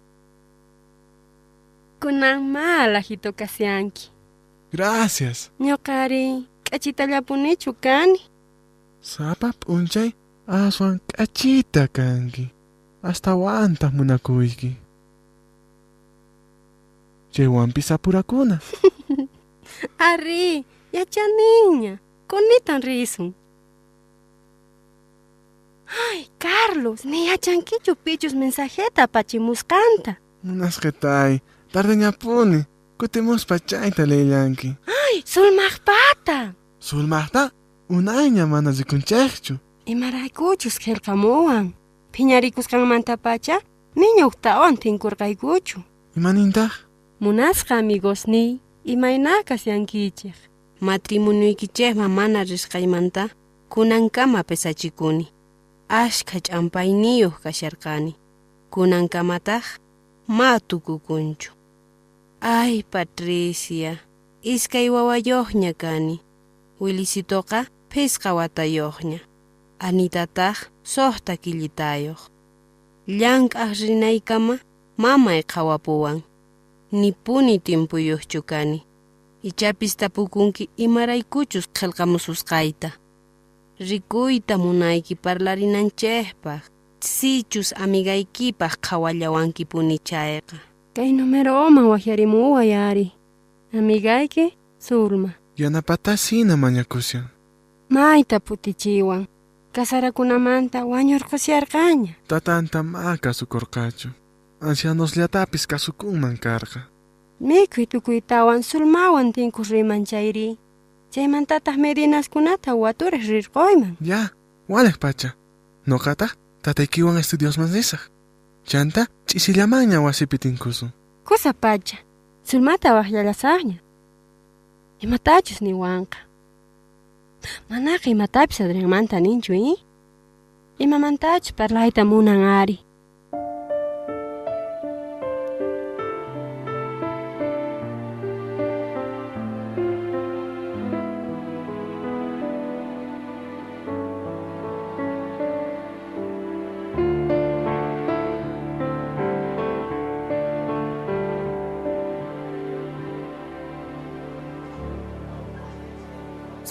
S7: Kunan mala hitokasyanki.
S12: Gracias.
S7: Ñuqari k'achitallapunichu kani.
S12: Sapa p'unchay aswan k'achita kanki. Hasta wanta munakuyki. Chaywanpis apurakuna.
S7: Ari, yachaniña. Kunitan risun. Ay, Carlos, ni yachankichu pichus mensajeta apachimusqanta.
S12: Munasqetay, tardeñapuni. Kutimuspa chayta leyllanki.
S7: Ay, sulmaqpata.
S12: Sulmaqta, unayña mana rikunchaychu.
S7: Imaraykuchus qillqamuwan. Phiñarikusqanmanta pacha, niña uktawan tinkurqaykuchu.
S12: Imanintaq?
S7: Munasqa amigosniy, imaynakas yankichiq.
S5: Matrimoniykichikman mana risqaymanta kunankama pesachikuni. Ashka ch'ampayniyuq kasharqani. Kunankamataq ma tukukunchu. Ay, Patricia, iskay wawayuqña kani. Wilisitoqa phisqa watayuqña. Anitataq suqta killitayuq. Llank'aq rinaykama mamay qhawapuwan. Nipuni timpuyuqchu kani. Ichapis tapukunki imaraykuchus qillqamususqayta. Rikuyta munayki parlarinanchikpaq. Sichus amigaykipaq qhawallawankipuni chayqa.
S7: Kay numeroman wahyarimuway ari. Amigayki, Zulma.
S12: Yanapata sina mañakusyan.
S7: Mayta putichiwan. Kasarakunamanta wañurqusyarqaña.
S12: Tatanta ma kasukurqachu. Ancianosllatapish kasukunman karqa.
S7: Mikhuy tukuytawan sulmawan tinkus rimanchayri. Chaymantataq medinaskunata waturiq rirquyman.
S12: Ya, walik pacha. Noqataq tataykiwan estudiosman risaq. Chanta ch'isillamanña wasipi tinkusun.
S7: Kusa pacha, sulmata waqllalasaqña. Imatachus niwanqa. Manaqa imatapis Adrianmanta ninchu, i? Imamantachus parlayta munan ari.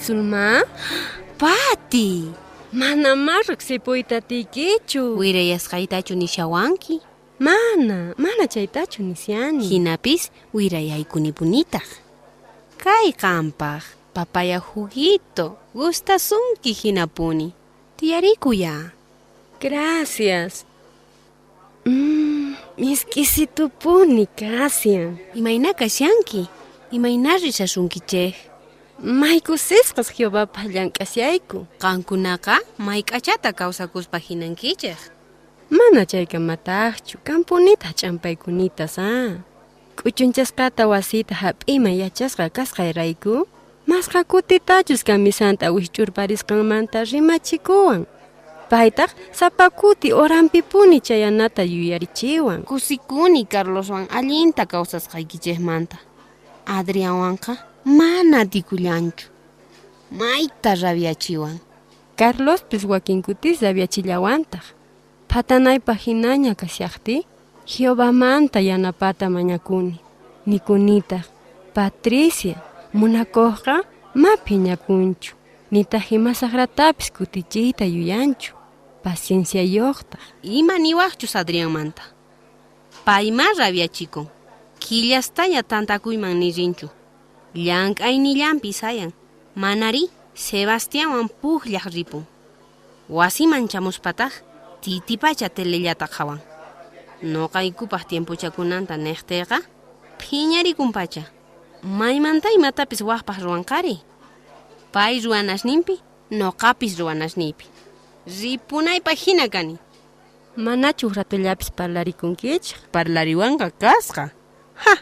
S7: Sulma?
S5: Pati!
S7: Mana marruq sipuyta tikichu.
S5: Wirayasqaytachu nishawanki?
S7: Mana, mana chaytachu nisyani.
S5: Hinapis wirayaykunipunitaj. Kay qampaq papaya juguito gustasunki hinapuni. Tiyarikuya.
S7: Gracias. Mmm, misk'isitupuni kasyan.
S5: Imayna kasyanki? Imayna rishasunkichej?
S7: Maykusisqas Jehovapaq llank'asyayku.
S5: Qankunaqa mayk'achata kawsakuspa hinankichej.
S7: Mana chaykamataqchu, kampunita ch'ampaykunitas a. K'uchunchasqata wasita hap'imay yachasqa kasqayrayku, masqa kutitachus kamisanta wikch'urparisqanmanta rimachikuwan. Paytaq sapakuti orampipuni chayanata yuyarichiwan.
S5: Kusikuni Carloswan allinta kawsasqaykichejmanta. Adrianwanqa mana tikullanchu. Mayta rabiachiwan.
S7: Carlospis wakinkutis rabiachillawantaq. Phatanaypaq hinaña kasyaqti, Jehovamanta yanapata mañakuni. Nikunitaq, Patricia, munakuqqa ma phiñakunchu. Nitaq imasaqratapis kutichiyta yuyanchu. Pacienciayuqtaq.
S5: Ima niwaqchus Adrianmanta. Payma rabiachikun. Killastaña tantakuyman ni rinchu. Llank'aynillanpi sayan. Manari Sebastianwan pukllaq ripun. Wasiman chamuspataq titipacha telellata qawan. Noqaykupaq tiempuchakunanta neqtiyqa phiñarikumpacha. Maymanta imatapis waqpaq ruwanqari. Pay ruwanasninpi noqapis ruwanasniypi. Ripunaypaq hina kani.
S7: Manachu ratullapis parlarikunkichik?
S5: Parlariwanqa kasqa. Ha,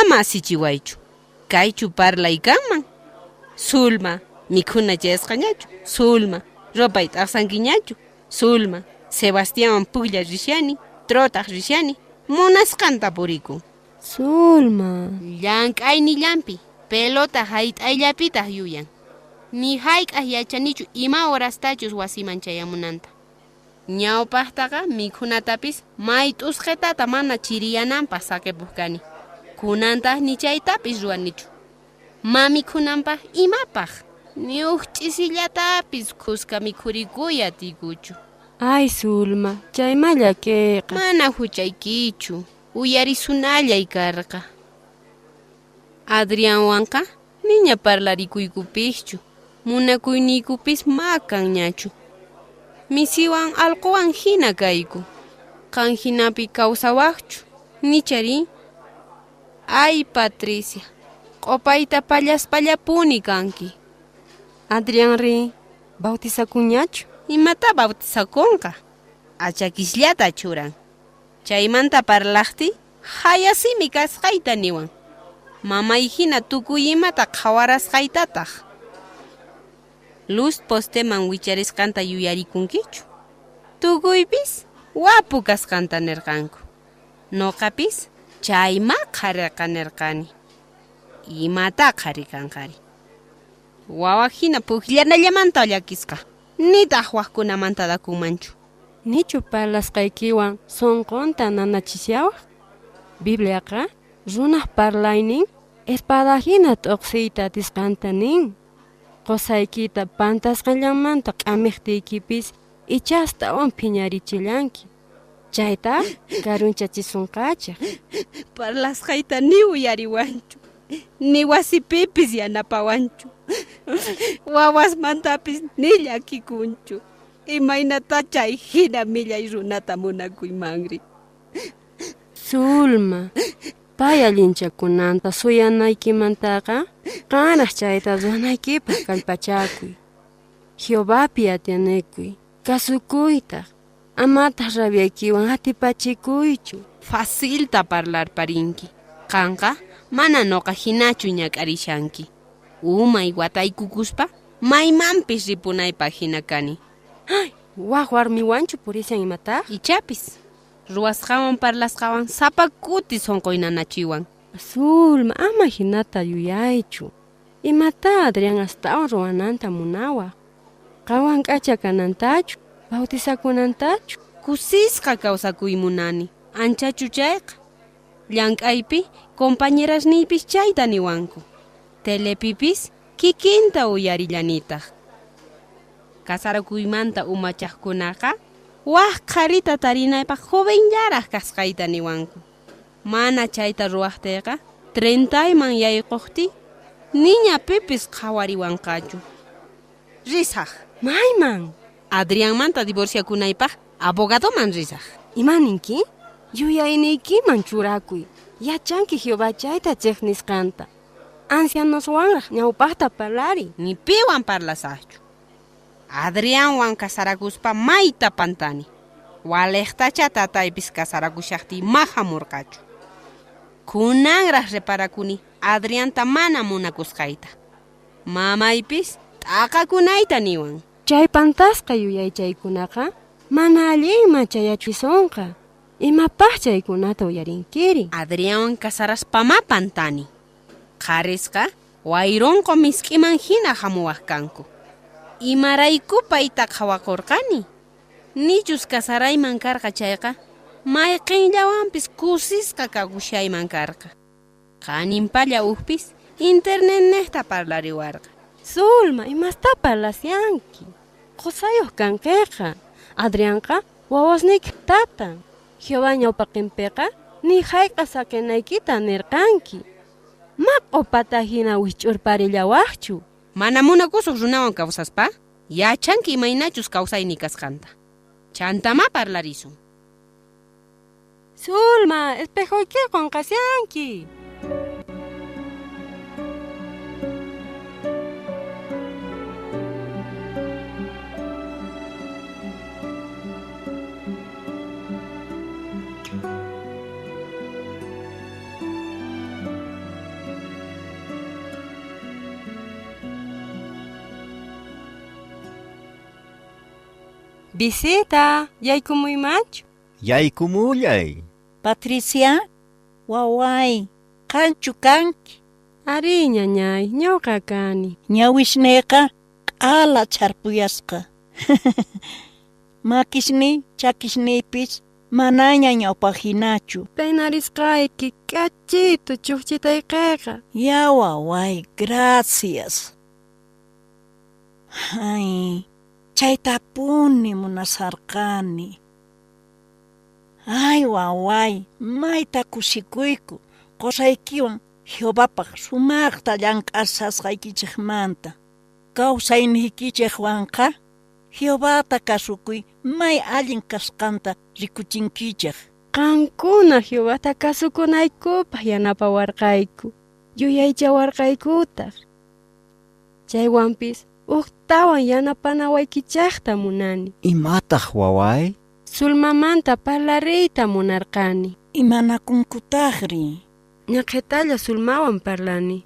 S5: ama asichiwaychu. Kaychu parlaykanman. Sulma, mikhuna chayasqañachu. Sulma, ropay t'aqsankiñachu. Sulma, Sebastián puklla rishani, trotaq rishani, munasqanta purikun.
S7: Sulma.
S5: Llank'aynillanpi, pelota hayt'ayllapitaq yuyan. Ni hayk'aq yachanichu ima horastachus wasiman chayamunanta. Ñawpaqtaqa mikhunatapis may t'usqetata mana chiriyananpaq saqipuq kani. kunantajnichaytapis ruwanichu mamikunanpaq imapaq niuq ch'isillatapis qusqa mikhurikuy tikuchu
S7: ay sulma chaymalla kayqa
S5: mana huchaykichu uyarisunallay karqa adrianwanqa niña parlarikuykupikchu munakuyniypis makan ñachu misiwan allquwan hina kayku qan hinapi ni nicharin Ay, Patricia. Q'opayta pallaspallapuni kanki.
S7: Adrián ri, bautizakuñachu?
S5: Imata bautizakunqa. Achakisllata churan. Chaymanta parlaqti, hayasimi kasqayta niwan. Mamay hina tukuy imata qhawarasqaytataq. Luz posteman wicharisqanta yuyarikunkichu. Tukuypis wapu kasqanta nirqanku. Noqapis chayma qhariqa nirqani. Imata qharikanqari. Wawa hina pukllanallamanta llakisqa. Nitaq waqkunamanta dakunmanchu.
S7: Nichu parlasqaykiwan sunqunta nanachisyawa? Bibliaqa runaq parlaynin espadajina t'uqsiyta atisqanta nin. Qosaykita pantasqallamanta q'amiqtiykipis ichastawan phiñarichillanki. Chayta Parlas
S5: Parlasqayta ni uyariwanchu. Ni wasipipis yanapawanchu. Wawasmantapis ni llakikunchu. Imaynata chay hina millay runata munakuymanri.
S7: Sulma, pay allinchakunanta suyanaykimantaqa qanaq chayta ruwanaykipaq kallpachakuy. Jehovapi atianaykuy, kasukuytaq, amataq rabiaykiwan atipachikuychu.
S5: Facilta parlar parinki. Qanqa mana noqa hinachu ñak'arishanki. Umay wataykukuspa maymanpis ripunaypaq hina kani.
S7: Ay, waq warmiwanchu purishan imataq?
S5: Ichapis. Ruwasqawan parlasqawan sapa kuti sonqoynanachiwan.
S7: Sulma, ama hinata yuyaychu. Imata Adrián astawan ruwananta munawa. Qawan k'acha kanantachu, bautizakunantachu.
S5: Kusisqa kawsakuymunani. Anchachu chayqa. Llank'aypi compañerasniypis chayta niwanku. Telepipis kikinta uyarillanitaq. Kasarakuymanta umachaqkunaqa waq qharita tarinaypaq jovenllaraq kasqayta niwanku. Mana chayta ruwaqtiyqa trintayman yaykuqti niña pipis qhawariwanqachu. Risaq.
S7: Mayman?
S5: Adrianmanta divorciakunaypaq abogadoman risaq.
S7: Imaninki? Yuyayniykiman churakuy. Yachanki Jehová chayta chiqnisqanta. Ancianoswanraq ñawpaqta parlari.
S5: Ni piwan parlasaqchu. Adrianwan kasarakuspa mayta pantani. Waleqtacha tataypis kasarakushaqti mahamurqachu. Kunanraq reparakuni Adrianta mana munakusqayta. Mamaypis t'aqakunayta niwan.
S7: Chay pantasqa yuyaychaykunaqa mana allinma chayachisunqa. Imapaq chaykunata uyarinkiri.
S5: Adrianwan kasaraspama pantani. Qarisqa wayronqo misk'iman hina hamuwaq kanku. Imaraykupa qhawakurqani. Nichus kasarayman karqa chayqa mayqinllawanpis kusisqa kagushayman karqa. Qaninpalla uhpis internet nehta parlariwarqa.
S7: Sulma, imasta parlasyanki. Qusayuq kankiqa. Adrianqa wawasniyki tatan. Jehová ñawpaqinpiqa Ni hayqa sakinaykita nirqanki. Maq'upata hina wich'urparillawaqchu.
S5: Mana munakusuq runawan kawsaspa, yachanki imaynachus kawsayni kasqanta. Chantama parlarisun.
S7: Zulma, espejuykiwan qasyanki. Visita, yaykumuymanchu?
S15: Yaykumullay.
S14: Patricia, waway, kanchu kanki?
S7: Ari, ñañay, ñawqa kani.
S14: Ñawishnayqa q'ala charpuyasqa. Makishni, chakishniypis manaña ñawpajinachu.
S7: Peinarisqayki k'achito chuqchitayqiqa.
S14: Ya waway, gracias. Ay, chaytapuni munasarqani. Ay, waway, mayta kusikuyku. Qusaykiwan Jehovapaq sumaqta llank'asasqaykichikmanta. Kawsayniykichikwanqa Jehovata kasukuy may allin kasqanta rikuchinkichik.
S7: Qankuna Jehovata kasukunaykupaq yanapawarqayku. Yuyaychawarqaykutaq. Chaywanpis uqtawan yanapanawaykichaqta munani.
S15: Imataq waway?
S7: Sulmamanta parlariyta munarqani.
S14: Imanakunkutaqri.
S7: Ñaqhetalla sulmawan parlani.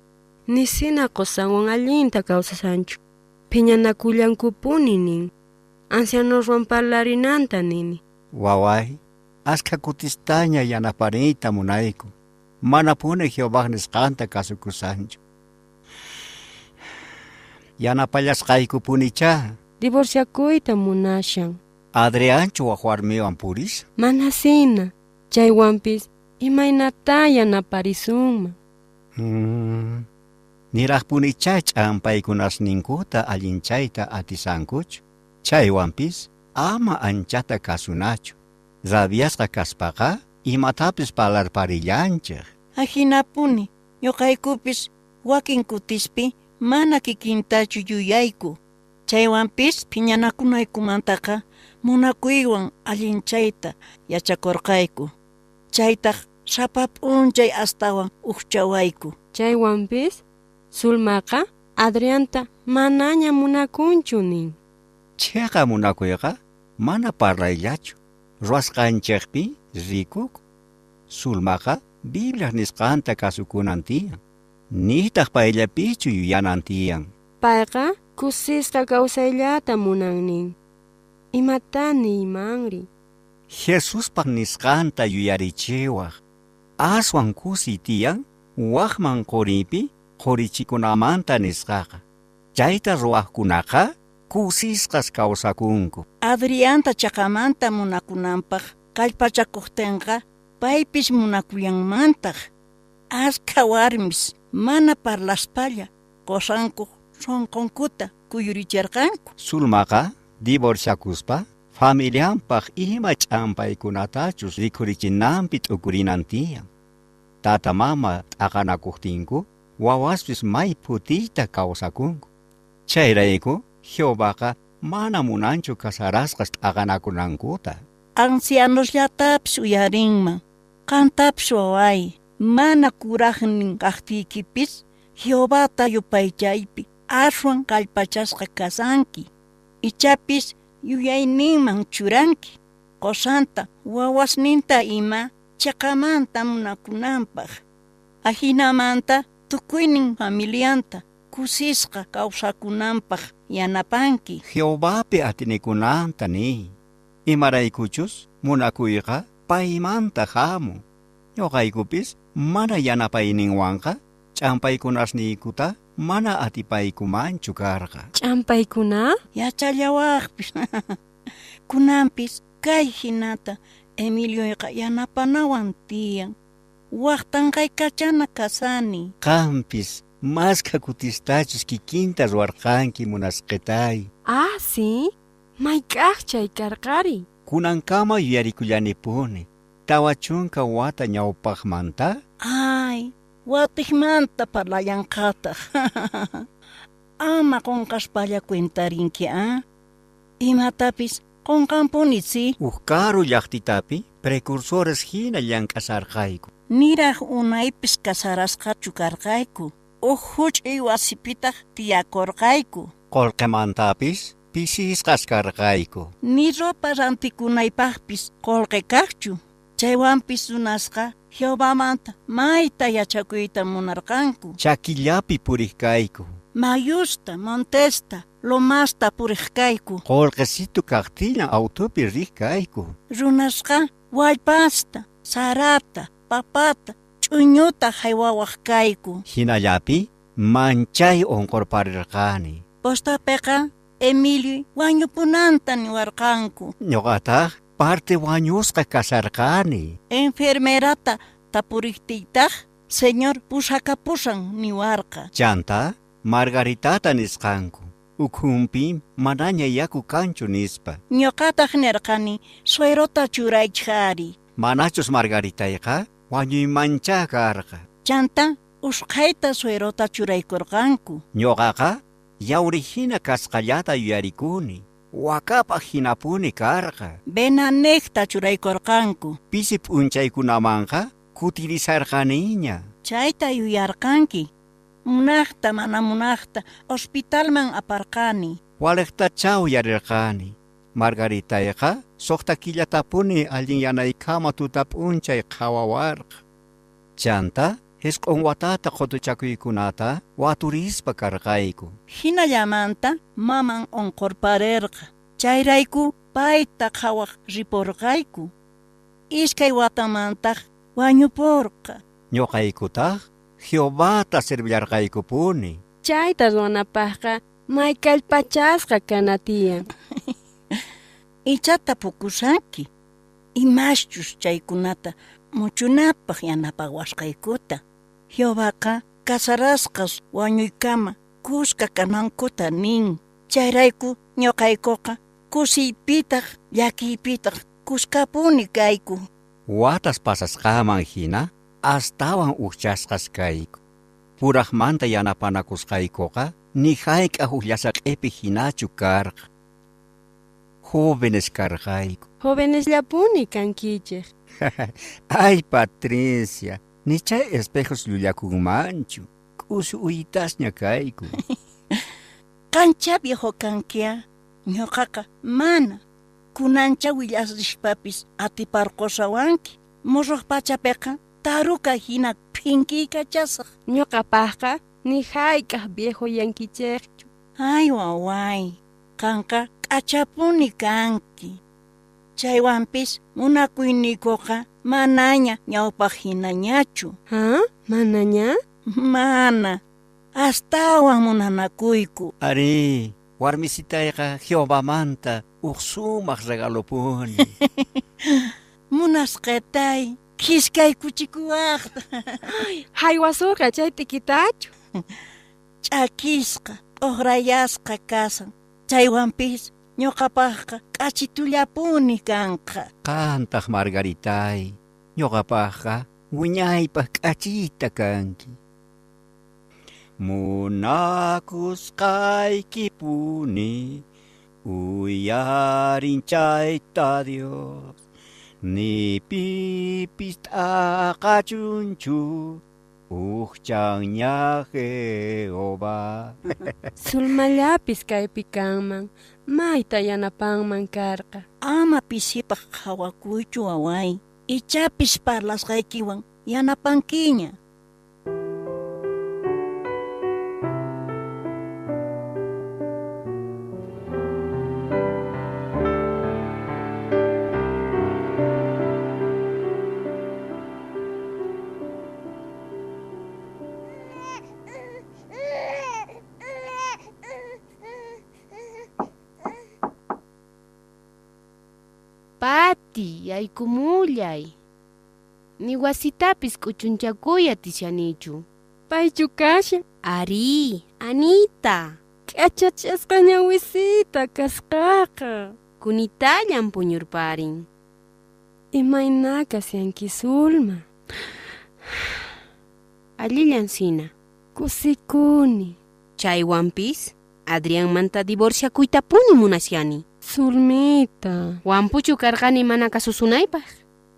S7: Nisina qusanwan allinta kawsasanchu. Phiñanakullankupuni nin. Ancianoswan parlarinanta nini.
S15: Waway, aska kutistaña yanapariyta munayku. Mana puni Jehová nisqanta kasukusanchu. Yanapallasqaykupunicha.
S7: Divorciakuyta munashan.
S15: Adrianchu waq warmiwan puris?
S7: Mana sina. Chaywanpis imaynata yanaparisunman.
S15: Hmm. Niraqpunicha ch'ampaykunasninkuta allinchayta atisankuchu. Chaywanpis ama anchata kasunachu. Rabiasqa kaspaqa imatapis parlarparillanchik.
S14: Ajinapuni, ñuqaykupis wakin kutispi mana kikintachu yuyayku. Chaywanpis phiñanakunaykumantaqa munakuywan allinchayta yachakurqayku. Chaytaq sapa p'unchay astawan uqchawayku.
S7: Chaywanpis Sulmaqa Adrianta manaña munakunchu nin.
S15: Chayqa munakuyqa mana parlayllachu. Ruwasqanchikpi rikuk. Sulmaqa Biblia nisqanta kasukunan tiyan. Nitaq payllapichu yuyanan tiyan.
S7: Payqa kusisqa kawsayllata munan nin. Imatani imanri.
S15: Jesuspaq nisqanta yuyarichiwaq. Aswan kusi tiyan waqman quripi qurichikunamanta nisqaqa. Chayta ruwaqkunaqa kusisqas kawsakunku.
S14: Adrianta chaqamanta munakunanpaq kallpachakuqtinqa paypis munakuyanmantaq. Aska warmis mana parlaspalla qosanku sonqonkuta kuyuricharqanku.
S15: Sulmaqa divorciakuspa familianpaq ima ch'ampaykunatachus rikurichinanpi t'ukurinan tiyan. Tata mama t'aqanakuqtinku wawaspis may putiyta kawsakunku. Chayrayku Jehováqa mana munanchu kasarasqas t'aqanakunankuta.
S14: Ancianosllatapis uyarinman. Qantapis waway, mana kuraqnin kaqtiykipis Jehovata yupaychaypi aswan kallpachasqa kasanki. Ichapis yuyayninman churanki. Qosanta wawasninta ima chaqamanta munakunanpaq. Ahinamanta tukuynin familianta kusisqa kawsakunanpaq yanapanki.
S15: Jehovápi atinikunanta ni. Imaraykuchus munakuyqa paymanta hamun. Ñuqaykupis mana yanapayninwanqa ch'ampaykunasniykuta mana atipaykumanchu karqa.
S7: Ch'ampaykuna?
S14: Yachallawaqpis. Kunanpis kay hinata Emilioyqa yanapanawan tiyan. Waqtanqaykachana kasani.
S15: Qampis maska kutistachus kikinta ruwarqanki munasqitay.
S7: Ah, sí? Mayk'aq chay karqari.
S15: Kunankama yuyarikullanipuni. Tawa chunka wata ñawpaqmanta
S14: Ay, watijmanta parlayanqataq. Ama qunqashpalla cuentarinki, ah? Imatapis qunqanpunitsi.
S15: Ukaru llaqtitapi precursores hina llank'asarqayku
S14: Niraq unaypis kasarasqachu karqayku. Uq huch'uy wasipitaq tiyakurqayku.
S15: Qolqemantapis pisisqas karqayku
S14: Ni ropa rantikunaypaqpis qolqe kaqchu. Chaywanpis runasqa Jehovamanta mayta yachakuyta munarqanku.
S15: Chakillapi puriqkayku
S14: Mayusta, Montesta, Lomasta puriqkayku.
S15: Qolqesitu kaqtilla autopi riqkayku
S14: Runasqa wallpasta, sarata, papata, ch'uñuta haywawaq kayku.
S15: Hinallapi manchay onqorparirqani
S14: Postapiqa Emilio wañupunanta niwarqanku.
S15: Ñuqataq parte wañusqa kasarqani
S14: Enfermerata tapuriqtiytaq señor pusakapusan niwarqa.
S15: Chanta Margaritata nisqanku ukhunpi manaña yaku kanchu nispa
S14: Ñuqataq nirqani suerota churaychari.
S15: Manachus Margaritayqa wañuymanchá karqa
S14: Chanta usqhayta suerota churaykurqanku.
S15: Ñuqaqa yawrihina kasqallata yuyarikuni wakapa hinapuni karqa
S14: Benanekta churaykurqanku.
S15: pisi p'unchaykunamanqa kutirisarqaniña
S14: Chayta yuyarqanki. Munaqta mana munaqta hospitalman aparqani.
S15: waliqtachaw yarirqani Margaritayqa suqta killatapuni allin yanaykama tuta p'unchay qhawawarqa chanta hisq'un watata qotuchakuykunata waturispa karqayku
S14: Hinallamanta maman onqorparerqa. Chayrayku payta qhawaq ripurqayku. Iskay watamantaq wañupurqa.
S15: ñuqaykutaq Jehovata servillarqaykupuni
S7: Chayta ruwanapaqqa maykallpachasqa kanatiyan.
S14: Ichata pukusaki. Imashchus chaykunata muchunapaq yanapawasqaykuta. Jehovaqa kasarasqas wañuykama kuska kanankuta nin. Chayrayku ñuqaykuqa kusiypitaq llakiypitaq kuskapuni kayku.
S15: watas pasasqaman hina astawan uchasqas kayku puraqmanta yanapanakusqaykuqa ni hayk'aq ukllasa hinachu karqa jóvenes karqayku
S7: Jovenesllapuni kankichik.
S15: ay Patricia ni chay espejos llullakunmanchu k'usu uyitasña kayku
S14: Kancha viejo kankia. Ñuqaqa mana. Kunancha willasrishpapis atiparqusawanki. Muruq pachapiqa taruka hina phinkiykachasaq.
S7: Ñuqapaqqa ni hayk'aq viejo yankichikchu.
S14: Ay waway, kanqa k'achapuni kanki. Chaywanpis munakuyniykuqa Manaña ñawpaqhinañachu.
S7: ha ¿Ah? Manaña?
S14: Mana. Astawan munanakuyku.
S15: Ari, warmisitayqa Jehovamanta huk sumaq regalopuni.
S14: Munasqatay kiskaykuchikuwaqta.
S7: Haywasuqa chay tikitachu.
S14: Ch'akisqa, p'uqrayasqa kasan. Chaywanpis ñuqapaqqa k'achitullapuni kanqa.
S15: qantaq Margaritay ñuqapaqqa wiñaypaq k'achita kanki munakusqaykipuni uyarinchayta Dios ni pipis t'aqachunchu uqchanña Jehová
S7: Sulmallapis kaypi kanman. Mayta yanapanman karqa.
S14: Ama pisipaq qhawakuychu away. Ichapis parlasqaykiwan yanapankiña.
S5: Yaykumullay. Ni wasitapis k'uchunchakuya tishanichu.
S7: Paychu kasha.
S5: Ari, Anita.
S7: K'achachasqa ñawisita kasqaqa.
S5: Kunitallan puñurparin.
S7: Imaynaka siyanki Zulma.
S5: Allillan sina.
S7: Kusikuni.
S5: Chaywanpis Adrianmanta divorciakuytapuni munasyanni.
S7: Zulmita.
S5: Wampuchu karqani mana kasusunaypaq.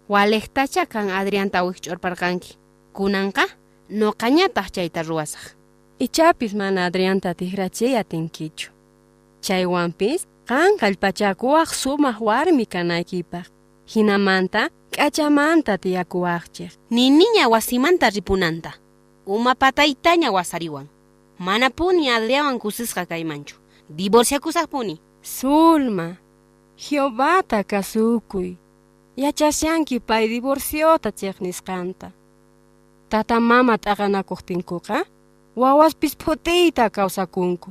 S5: Walejtacha kan Adrianta wikch'urparqanki. Kunanqa nuqañataq chayta ruwasaq.
S7: Ichapis mana Adrianta tiqrachiy atinkichu. Chaywanpis qan kallpachakuwaq sumaq warmi kanaykipaq. Hinamanta k'achamanta tiyakuwaqchik.
S5: Niniña wasimanta ripunanta. Uma pataytaña wasariwan. Mana puni Adriawan kusisqa kaymanchu. Divorciakusaqpuni.
S7: Zulma, Jehovata kasukuy. Yachasyanki pay divorciota chiqnisqanta. Tata mama t'aqanakuqtinkuqa, wawaspis phutiyta kawsakunku.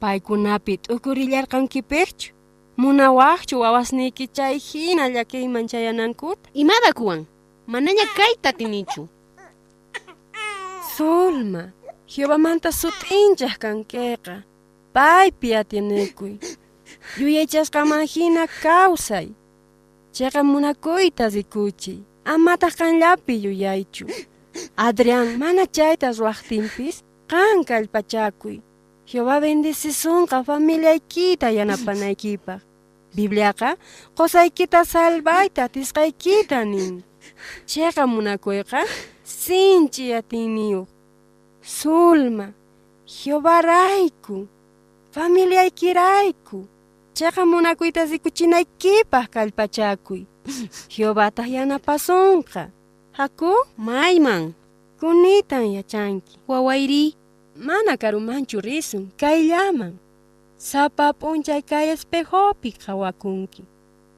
S7: Paykunapi t'ukurillarqankipiqchu. Munawaqchu wawasniyki chay hina llakiyman chayanankuta.
S5: Imada kuwan? Manaña kayta tinichu.
S7: Zulma, Jehovamanta sutinchaq kankiqa. Paypi atinikuy. Yuyaychasqaman hina kawsay. Chayqa munakuyta rikuchiy. Amataq kanllapi yuyaychu. Adrián mana chayta ruwaqtinpis qan kallpachakuy. Jehová bendicisunqa familiaykita yanapanaykipaq. Bibliaqa qosaykita salvayta atisqaykita nin. Chayqa munakuyqa sinchi atiniyuq. Zulma, Jehová rayku, familiaykirayku. Chayqa munakuyta rikuchinaykipaq kallpachakuy. Jehovátaq yanapasunqa. Haku?
S5: Mayman.
S7: Kunitan yachanki.
S5: Wawayri.
S7: Mana karumanchu risun, kayllaman. Sapa p'unchay kay espejopi qhawakunki.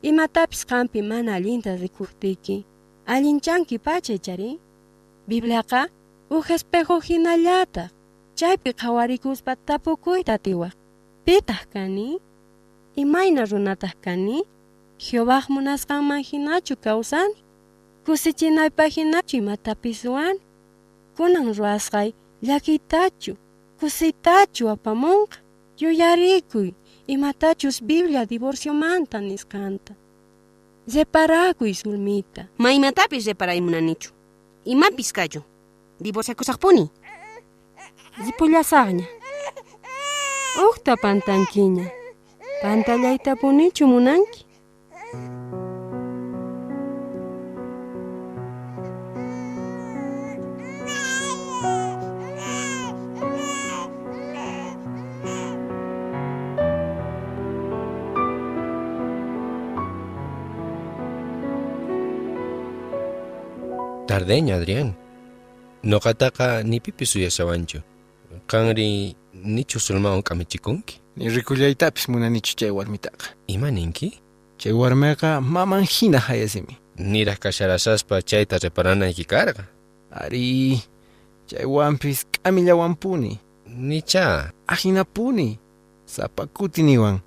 S7: Imatapis qampi mana allinta rikuqtiki. Allinchanki pachay chari. Bibliaqa uj espejo hinallataq. Chaypi qhawarikuspa tapukuyta tiwaq. Pitaq kani? Imayna runataq kani? Jehová munasqanman hinachu kawsani? Kusichinaypaq hinachu imatapis ruwani? Kunan ruwasqay llakiytachu, kusitachu apamunqa. Yuyarikuy, imatachus Biblia divorciomanta nisqanta. Reparakuy Zulmita.
S5: Maymatapis reparaymunanichu. Imapis kayu. Divorciakusaqpuni.
S7: Ripullasaqña. Uqta pantankiña. Pantallayta punichu munanki.
S6: Tardeña, Adrián. Noqataqa nipipis uyashawanchu. Qanri nichu sulmawan k'amichikunki.
S4: Ni rikullaytapis munanichu chay warmitaqa.
S6: Imaninki?
S4: Chay warmiqa maman hina hayasimi.
S6: Niraq kasharasaspa chayta reparanayki karqa.
S4: Ari, chaywanpis k'amillawanpuni.
S6: Nicha.
S4: Ajinapuni. Sapakutiniwan.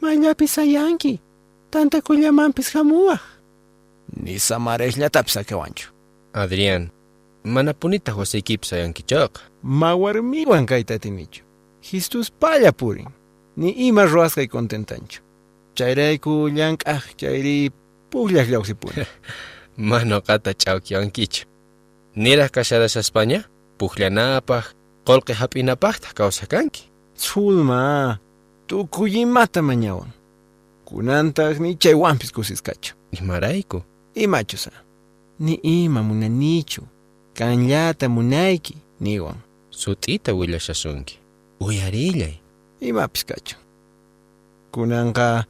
S4: Mayllapis hayanki. Tantakullamanpis hamuwaq. Ni samarejllatapis akawanchu.
S6: Adrián, mana punitaq wasiykipis hayankichaqa.
S4: Mawarmiwan kayta tinichu. Jesús palla purin. Ni ima ruwasqay contentanchu. Chayrayku llank'aq chayri pukllaq llawsipuni.
S6: Mana qata ch'awkiwankichu. Niraq kasharashaspaña pukllanapaq, qolqi hap'inapaqtaq kawsakanki.
S4: Zulma, tukuy imata mañawan. Kunantaq ni chaywanpis kusisqachu.
S6: Imarayku?
S4: Imachusa. Ni ima munanichu. Kanllata munayki niwan.
S6: Sut'ita willashasunki. Uyarillay.
S4: Imapis kachu. Kunanqa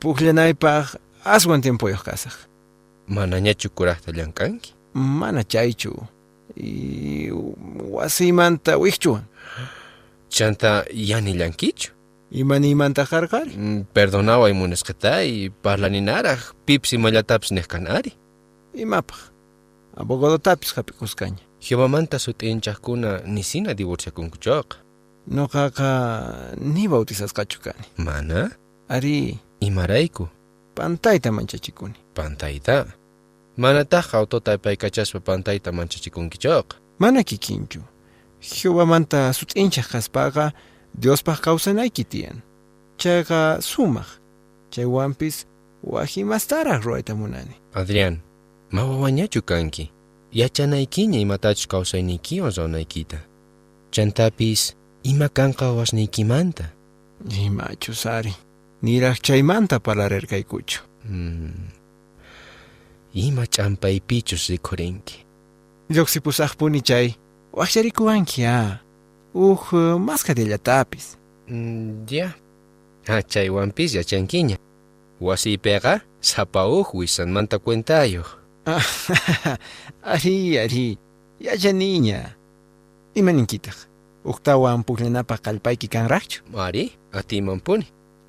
S4: pukllanaypaq aswan tiempoyoq kasaq.
S6: Manañachu kuraqta llamkanki?
S4: Mana chaychu. Y wasimanta wikchuwan.
S6: Chanta yanillankichu?
S4: Imanimanta qarqari?
S6: Mm, Perdonaway munisqatay, parlaninaraq pips imallatapis niqkanari.
S4: Imapaq. Abogadotapis hapikusqaña.
S6: Jehovamanta sut'inchaqkuna nisina divorciakunkuchaqa.
S4: Noqaqa ni bautizasqachu kani.
S6: Mana?
S4: Ari.
S6: Imarayku?
S4: Pantayta manchachikuni.
S6: Pantayta? Manataq autota apaykachaspa pantayta manchachikunkichaqa.
S4: Mana kikinchu. Jehovamanta sut'inchaq kaspaqa Diospaq kawsanayki tiyan. Chayqa sumaq. Chaywanpis wahimastaraq ruwayta munani
S6: Adrián, mawawañachu kanki. Yachanaykiña imatachus kawsaynikiwan ruwanaykita. Chantapis ima kanqa wasnaykimanta.
S4: imachu sari niraq chaymanta parlarirqaykuchu
S6: Mm. Ima ch'ampaypichus rikhurinki.
S4: lluqsipusaqpuni chay waqsharikuwanki a uj uh, masqadillatapis
S6: Mm, ya. Ah, chaywanpis yachankiña. Wasiypiqa sapa uj wisanmanta cuentayuq.
S4: Ari ari yachaniña imaninkitaq uqtawan pukllanapaq kallpayki kanraqchu
S6: Ari, atimanpuni.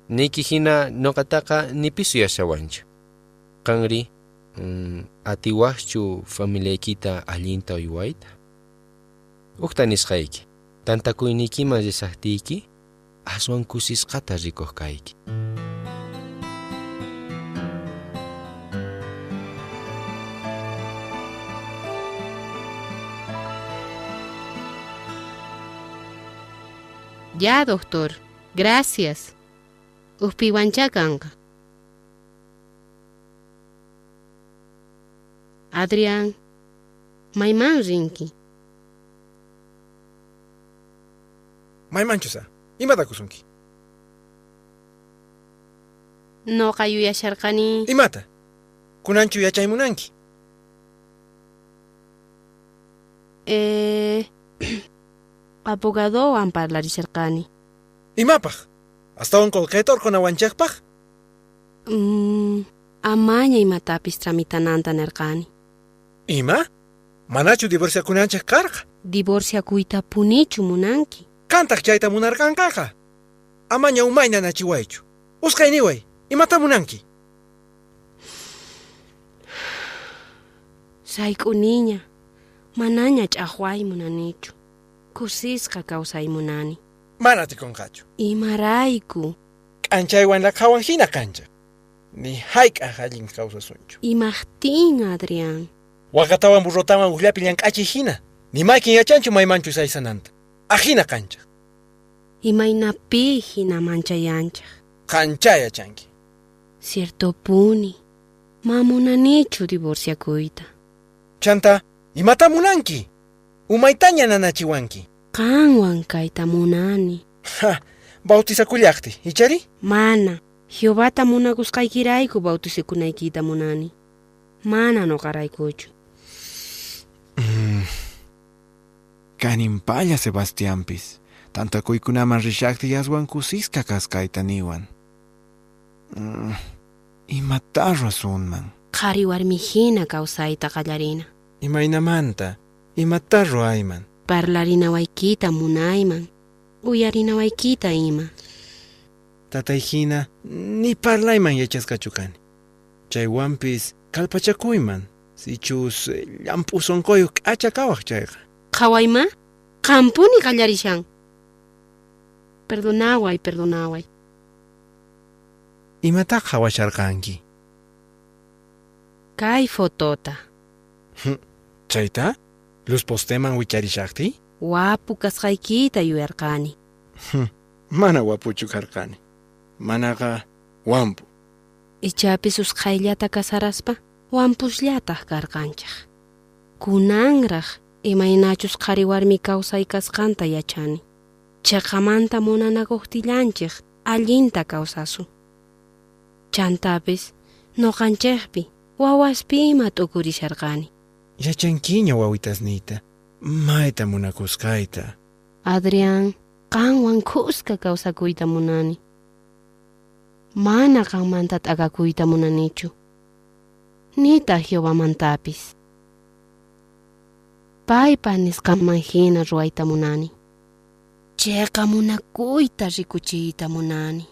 S6: Niki hina noqataqa nipisu yashawanchu. Qanri, mm, atiwaqchu familiaykita allinta uywayta? Uqta nisqayki, tantakuynikiman risaqtiyki, aswan kusisqata rikuq kayki.
S5: Ya, doctor. Gracias. Uspiwancha kanqa. Adrián, mayman rinki.
S4: maymanchusa imata kusunki
S5: Noqa yuyasharqani.
S4: imata kunanchu yachaymunanki
S5: Eh, abogadowan parlarisharqani.
S4: imapaq astawan qolqetorqonawanchaqpaq
S5: Mm, amaña imatapis tramitananta nirqani.
S4: ima manachu divorciakunanchaq karqa
S5: Divorciakuyta punichu munanki.
S4: kantaq chayta munarqanqaqa amaña umayna nachiwaychu usqayniway imata munanki
S5: Sayk'uniña, manaña ch'aqway munanichu. Kusisqa kawsay munani.
S4: mana tikunqachu
S5: Imarayku,
S4: k'anchaywan laqhawan hina kanchaq ni hayk'aq allin kawsasunchu
S5: imaqtin Adrián.
S4: waqatawan burrotawan uqllapi llank'achiy hina nimaykin yachanchu maymanchu saysananta ajina kanchaq
S5: Imaynapi hina manchayanchaq.
S4: qancha yachanki
S5: Cierto puni. Mamunanichu divorciakuyta.
S4: chanta imata munanki umaytaña nanachiwanki
S5: Qanwan kayta munani.
S4: ha bautizakullaqti ichari?
S5: Mana, Jehovata munakusqaykirayku bautisikunaykiita munani. Mana noqaraykuchu.
S4: Kanimpalla Sebastianpis tantakuykunaman rishaqti yaswan kusisqa kasqayta niwan mm, imata sunman
S5: Qhari warmi hina kawsayta qallarina.
S4: imaynamanta imata ruayman
S5: Parlarinawaykiita munayman. Uyarinawaykita ima.
S4: tatay hina ni parlayman yachasqachu kani chaywanpis kalpachakuyman sichus eh, llamp'usonqoyuq k'acha kawaq chayqa
S5: Qhawayma? Qampuni qallarishan. Perdonaway, perdonaway.
S4: imataq hawasharqanki
S5: Kay fotota.
S4: chayta luz posteman wicharishaqti
S5: Wapu kasqaykita yuyarqani.
S4: mana wapuchu karqani manaqa wampu
S5: Ichapis usqhayllata kasaraspa wampushllataq karqanchaq. Kunanraq imaynachus qhari warmi kawsay kasqanta yachani. Chaqamanta munanakuqtillanchik allinta kawsasun. Chantapis noqanchikpi wawaspi ima t'ukurisharqani.
S4: yachankiña wawitasniyta mayta munakusqayta
S5: adrián qanwan kusqa kawsakuyta munani mana qanmanta t'akakuyta munanichu nita jehovamantapis paypa nisqanman hina ruwayta munani chayqa munakuyta rikuchiyta munani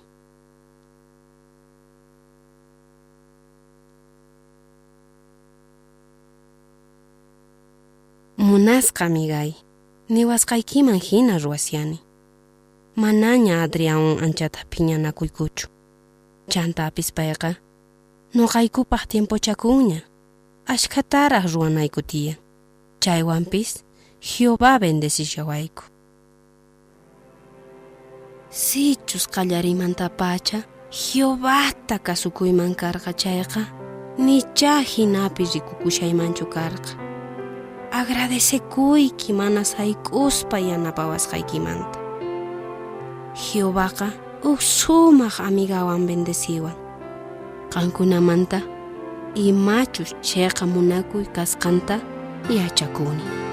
S5: Munasqa migay. Niwasqaykiman hina ruwasyani. Manaña Adrián anchata phiñanakuykuchu. Chantapis payqa noqaykupaq tiempochakuña. Ashkhataraq ruwanayku tiyan. Chaywanpis Jehová bendecishawayku. Sichus qallarimanta pacha Jehovata kasukuyman karqa chayqa nicha hinapi rikukushaymanchu karqa agradecekuyki mana sayk'uspa yanapawasqaykimanta Jehovaqa uk sumaq amigawan bendeciwan. Qankunamanta imachus chayqa munakuy kasqanta yachakuni